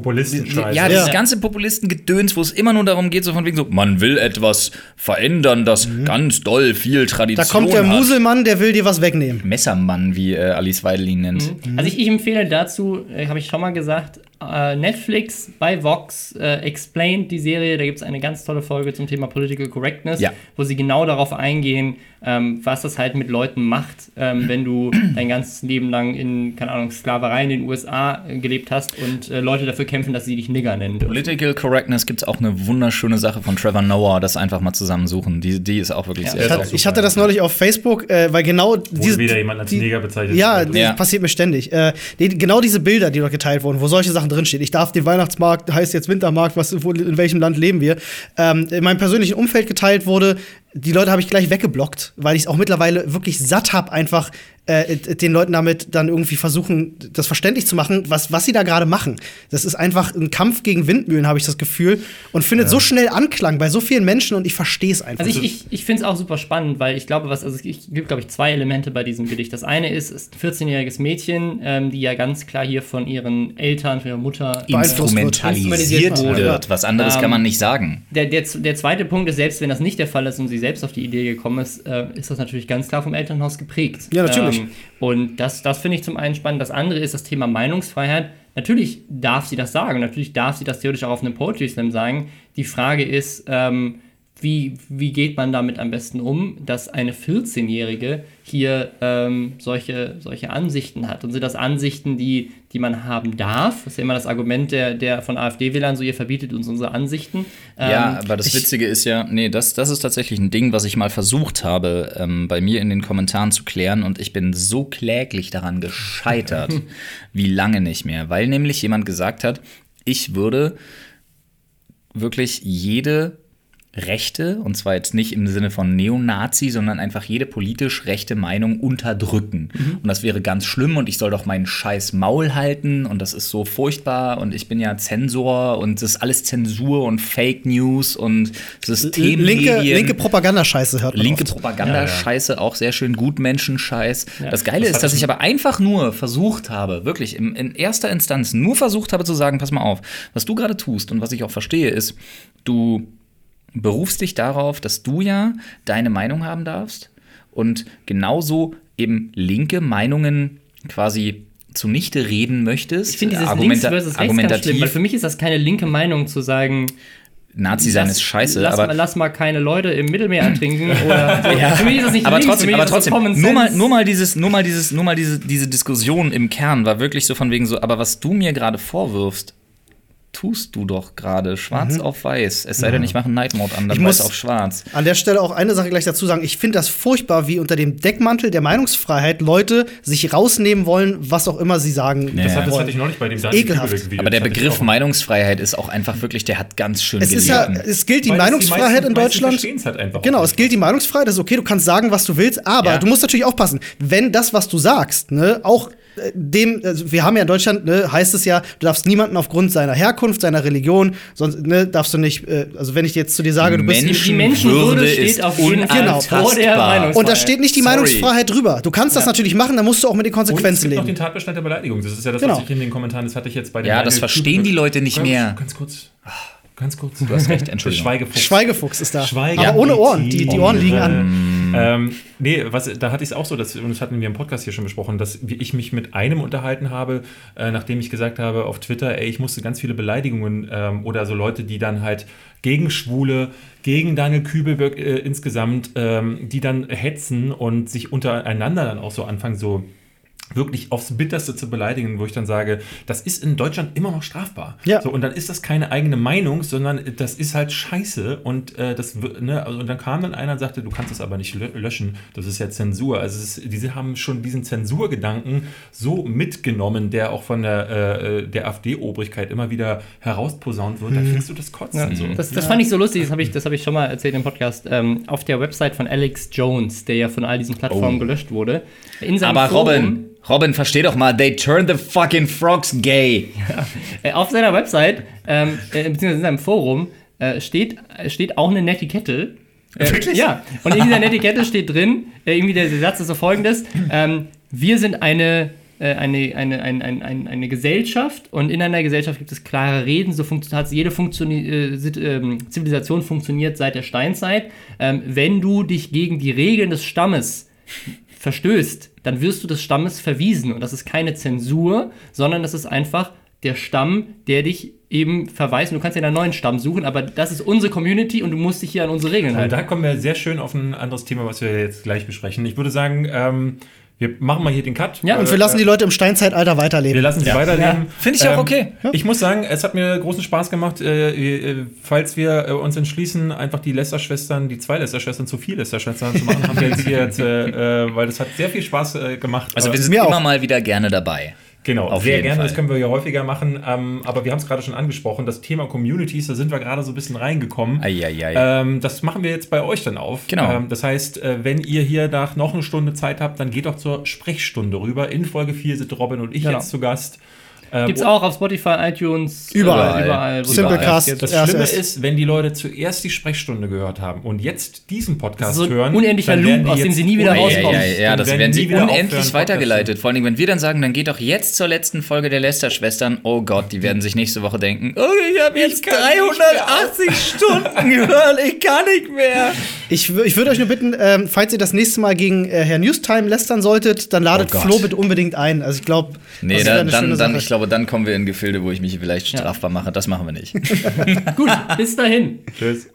S1: Populisten-Scheiße.
S4: ja, dieses
S3: Ja.
S4: ganze Populistengedöns, wo es immer nur darum geht, so von wegen so, man will etwas verändern, das ganz doll viel Tradition
S3: da kommt der
S4: hat.
S3: Muselmann, der will dir was wegnehmen.
S4: Messermann, wie äh, Alice Weidel ihn nennt.
S2: Also ich, ich empfehle dazu, äh, habe ich schon mal gesagt, äh, Netflix bei Vox äh, Explained die Serie. Da gibt es eine ganz tolle Folge zum Thema Political Correctness,
S4: Ja.
S2: wo sie genau darauf eingehen, ähm, was das halt mit Leuten macht, ähm, wenn du (clears throat) dein ganzes Leben lang in, keine Ahnung, Sklaverei in den USA äh, gelebt hast und äh, Leute dafür kämpfen, dass sie dich Nigger nennen. dürfen.
S4: Political Correctness gibt es auch eine wunderschöne Sache von Trevor Noah, das einfach mal zusammensuchen. Die, die ist auch wirklich
S2: Ja.
S4: sehr,
S3: Ich
S4: sehr
S3: ich hatte das neulich auf Facebook, äh, weil genau
S1: Wurde
S3: diese.
S1: wieder jemand als
S3: die-
S1: Neger bezeichnet.
S3: Ja, das
S4: Ja.
S3: passiert mir ständig. Äh, die, genau diese Bilder, die dort geteilt wurden, wo solche Sachen drinstehen. Ich darf den Weihnachtsmarkt, heißt jetzt Wintermarkt, was, wo, in welchem Land leben wir, ähm, in meinem persönlichen Umfeld geteilt wurde. Die Leute habe ich gleich weggeblockt, weil ich es auch mittlerweile wirklich satt habe, einfach äh, den Leuten damit dann irgendwie versuchen, das verständlich zu machen, was, was sie da gerade machen. Das ist einfach ein Kampf gegen Windmühlen, habe ich das Gefühl, und findet so schnell Anklang bei so vielen Menschen und ich verstehe es einfach.
S2: Also ich, ich, ich finde es auch super spannend, weil ich glaube, was, also es gibt, glaube ich, zwei Elemente bei diesem Gedicht. Das eine ist, ist ein 14-jähriges Mädchen, ähm, die ja ganz klar hier von ihren Eltern, von ihrer Mutter
S3: wird.
S4: instrumentalisiert
S2: wurde.
S4: wird. Was anderes
S2: Ähm,
S4: kann man nicht sagen.
S2: Der, der, der zweite Punkt ist, selbst wenn das nicht der Fall ist und sie selbst auf die Idee gekommen ist, äh, ist das natürlich ganz klar vom Elternhaus geprägt.
S3: Ja, natürlich.
S2: Ähm, und das, das finde ich zum einen spannend. Das andere ist das Thema Meinungsfreiheit. Natürlich darf sie das sagen, natürlich darf sie das theoretisch auch auf einem Poetry Slam sagen. Die Frage ist, ähm, wie, wie geht man damit am besten um, dass eine 14-Jährige hier ähm, solche, solche Ansichten hat? Und sind das Ansichten, die, die man haben darf? Das ist ja immer das Argument der, der von AfD-Wählern, so ihr verbietet uns unsere Ansichten.
S4: Ja,
S2: Ähm,
S4: aber das Witzige ist ja, nee, das, das ist tatsächlich ein Ding, was ich mal versucht habe, ähm, bei mir in den Kommentaren zu klären und ich bin so kläglich daran gescheitert, (laughs) wie lange nicht mehr, weil nämlich jemand gesagt hat, ich würde wirklich jede Rechte, und zwar jetzt nicht im Sinne von Neonazi, sondern einfach jede politisch rechte Meinung unterdrücken. Und das wäre ganz schlimm und ich soll doch meinen scheiß Maul halten und das ist so furchtbar und ich bin ja Zensor und das ist alles Zensur und Fake News und Systemmedien.
S3: linke, linke Propagandascheiße hört man
S4: Linke
S3: oft.
S1: Ja,
S4: Propaganda-Scheiße, auch sehr schön Gutmenschen-Scheiß. das Geile
S1: das
S4: ist, dass ich aber einfach nur versucht habe, wirklich im, in erster Instanz nur versucht habe zu sagen, pass mal auf, was du gerade tust und was ich auch verstehe, ist, du berufst dich darauf, dass du ja deine Meinung haben darfst und genauso eben linke Meinungen quasi zunichte reden möchtest.
S2: Ich finde dieses
S4: Argumenta-
S2: Links versus Rechts ganz schlimm, weil für mich ist das keine linke Meinung zu sagen,
S4: Nazi sein
S2: lass,
S4: ist scheiße,
S2: lass,
S4: aber
S2: mal, lass mal keine Leute im Mittelmeer ertrinken (laughs) oder. Für mich ist das nicht
S4: aber
S2: links,
S4: trotzdem, aber trotzdem, nur mal, nur mal dieses, nur mal dieses, nur mal diese, diese Diskussion im Kern war wirklich so von wegen so, aber was du mir gerade vorwirfst, tust du doch gerade schwarz auf weiß. Es sei denn, ich mache einen Night Mode an, dann
S3: Ich
S4: weiß
S3: muss-
S4: auf schwarz.
S3: An der Stelle auch eine Sache gleich dazu sagen. Ich finde das furchtbar, wie unter dem Deckmantel der Meinungsfreiheit Leute sich rausnehmen wollen, was auch immer sie sagen.
S4: Ja.
S1: Das, hat, das hatte ich neulich bei dem
S3: ekelhaft.
S1: Kübelweg-Video.
S4: Aber der Begriff. Meinungsfreiheit ist auch einfach wirklich, der hat ganz schön
S3: Es ist ja, es gilt die
S1: Weil
S3: Meinungsfreiheit
S1: meisten-
S3: in Deutschland.
S1: halt einfach
S3: Genau, es gilt die Meinungsfreiheit, das ist okay, du kannst sagen, was du willst, aber
S4: Ja.
S3: du musst natürlich aufpassen, wenn das, was du sagst, ne, auch dem, also wir haben ja in Deutschland, ne, heißt es ja, du darfst niemanden aufgrund seiner Herkunft, seiner Religion, sonst, ne, darfst du nicht, äh, also wenn ich jetzt zu dir sage, du bist
S4: Mensch-
S2: die Menschenwürde
S4: Würde
S2: steht auf jeden Fall
S3: Genau.
S2: vor der. Meinungsfreiheit.
S3: und da steht nicht die
S4: Sorry.
S3: Meinungsfreiheit drüber. Du kannst das natürlich machen, dann musst du auch mit den
S1: Und es
S3: Konsequenzen
S1: gibt noch den
S3: leben.
S1: Tatbestand der Beleidigung. Das ist ja das,
S3: Genau.
S1: was ich in den Kommentaren, das hatte ich jetzt bei dem
S4: Ja, das verstehen die Leute nicht
S1: Ganz-
S4: mehr.
S1: Ganz kurz. Ah, Ganz kurz.
S4: Du hast recht, (laughs) Entschuldigung.
S1: Schweigefuchs.
S3: Schweigefuchs ist da.
S1: Schweige-
S3: aber ohne Ohren. Die, die Ohren liegen an.
S1: Ähm, nee, was, da hatte ich es auch so, dass, und das hatten wir im Podcast hier schon besprochen, dass ich mich mit einem unterhalten habe, äh, nachdem ich gesagt habe auf Twitter, ey, ich musste ganz viele Beleidigungen ähm, oder so Leute, die dann halt gegen Schwule, gegen Daniel Kübelberg äh, insgesamt, ähm, die dann hetzen und sich untereinander dann auch so anfangen, so wirklich aufs Bitterste zu beleidigen, wo ich dann sage, das ist in Deutschland immer noch strafbar.
S3: Ja.
S1: So, und dann ist das keine eigene Meinung, sondern das ist halt scheiße. Und äh, das ne, also, und dann kam dann einer und sagte, du kannst es aber nicht lö- löschen, das ist ja Zensur. Also es ist, diese haben schon diesen Zensurgedanken so mitgenommen, der auch von der, äh, äh, der AfD-Obrigkeit immer wieder herausposaunt wird, da kriegst du das Kotzen. So.
S2: Das, das fand ich so lustig, das habe ich, das hab ich schon mal erzählt im Podcast. Ähm, auf der Website von Alex Jones, der ja von all diesen Plattformen
S4: Oh.
S2: gelöscht wurde. In seinem
S4: Aber
S2: Forum,
S4: Robin, Robin, versteh doch mal, they turned the fucking frogs gay.
S2: Äh, auf seiner Website, ähm, äh, beziehungsweise in seinem Forum, äh, steht, äh, steht auch eine Netiquette. Äh,
S1: Wirklich?
S2: Ja, und in dieser Netiquette steht drin, äh, irgendwie der, Satz ist so folgendes: ähm, Wir sind eine. äh, Eine, eine, eine, eine, eine, Gesellschaft und in einer Gesellschaft gibt es klare Reden. So hat jede Funktioni äh, ähm, Zivilisation funktioniert seit der Steinzeit. Ähm, wenn du dich gegen die Regeln des Stammes verstößt, dann wirst du des Stammes verwiesen. Und das ist keine Zensur, sondern das ist einfach der Stamm, der dich eben verweist. Du kannst ja einen neuen Stamm suchen, aber das ist unsere Community und du musst dich hier an unsere Regeln
S1: Und
S2: halten.
S1: da kommen wir sehr schön auf ein anderes Thema, was wir jetzt gleich besprechen. Ich würde sagen, ähm, wir machen mal hier den Cut.
S2: Ja,
S3: Und wir lassen die Leute im Steinzeitalter
S1: Wir
S3: weiterleben.
S1: lassen sie weiterleben.
S4: Finde ich auch okay.
S1: Ich muss sagen, es hat mir großen Spaß gemacht, äh, äh, falls wir äh, uns entschließen, einfach die Lester-Schwestern, die zwei Lester-Schwestern zu viel Lester-Schwestern zu machen, haben wir jetzt hier, jetzt, äh, äh, weil das hat sehr viel Spaß äh, gemacht.
S4: Also wir sind
S3: mir
S4: immer
S3: auch.
S4: mal wieder gerne dabei.
S1: Genau,
S4: Auf
S1: sehr gerne,
S4: Fall.
S1: das können wir ja häufiger machen. Ähm, aber wir haben es gerade schon angesprochen, das Thema Communities, da sind wir gerade so ein bisschen reingekommen. Ähm, das machen wir jetzt bei euch dann auf.
S4: Genau.
S1: Ähm, das heißt, äh, wenn ihr hier nach noch eine Stunde Zeit habt, dann geht doch zur Sprechstunde rüber. In Folge 4 sind Robin und ich
S2: Genau.
S1: jetzt zu Gast. Ähm,
S2: Gibt's auch auf Spotify, iTunes,
S3: Überall.
S2: äh, überall
S3: Simplecast.
S1: Das
S3: RSS.
S1: Schlimme ist, wenn die Leute zuerst die Sprechstunde gehört haben und jetzt diesen Podcast
S2: So ein
S1: hören.
S2: unendlicher
S1: dann
S2: Loop, aus dem sie nie wieder rauskommen.
S4: Ja, ja, ja, das
S1: werden
S4: werden sie
S1: aufhören,
S4: unendlich
S1: Podcast
S4: weitergeleitet. Vor allem, wenn wir dann sagen, dann geht doch jetzt zur letzten Folge der Lester-Schwestern. Oh Gott, die werden sich nächste Woche denken, oh, ich habe jetzt
S1: kann nicht
S4: 380 Stunden gehört, ich kann nicht mehr.
S3: Ich, ich würde euch nur bitten, ähm, falls ihr das nächste Mal gegen äh, Herr Newstime lästern solltet, dann ladet
S4: Oh.
S3: Flo bitte unbedingt ein. Also ich glaube,
S4: Nee,
S3: das
S4: da,
S3: wäre eine
S4: dann,
S3: schöne
S4: dann,
S3: Sache.
S4: ich glaube, dann kommen wir in Gefilde, wo ich mich vielleicht strafbar mache. Das machen wir nicht. (laughs)
S2: Gut, bis dahin.
S1: Tschüss.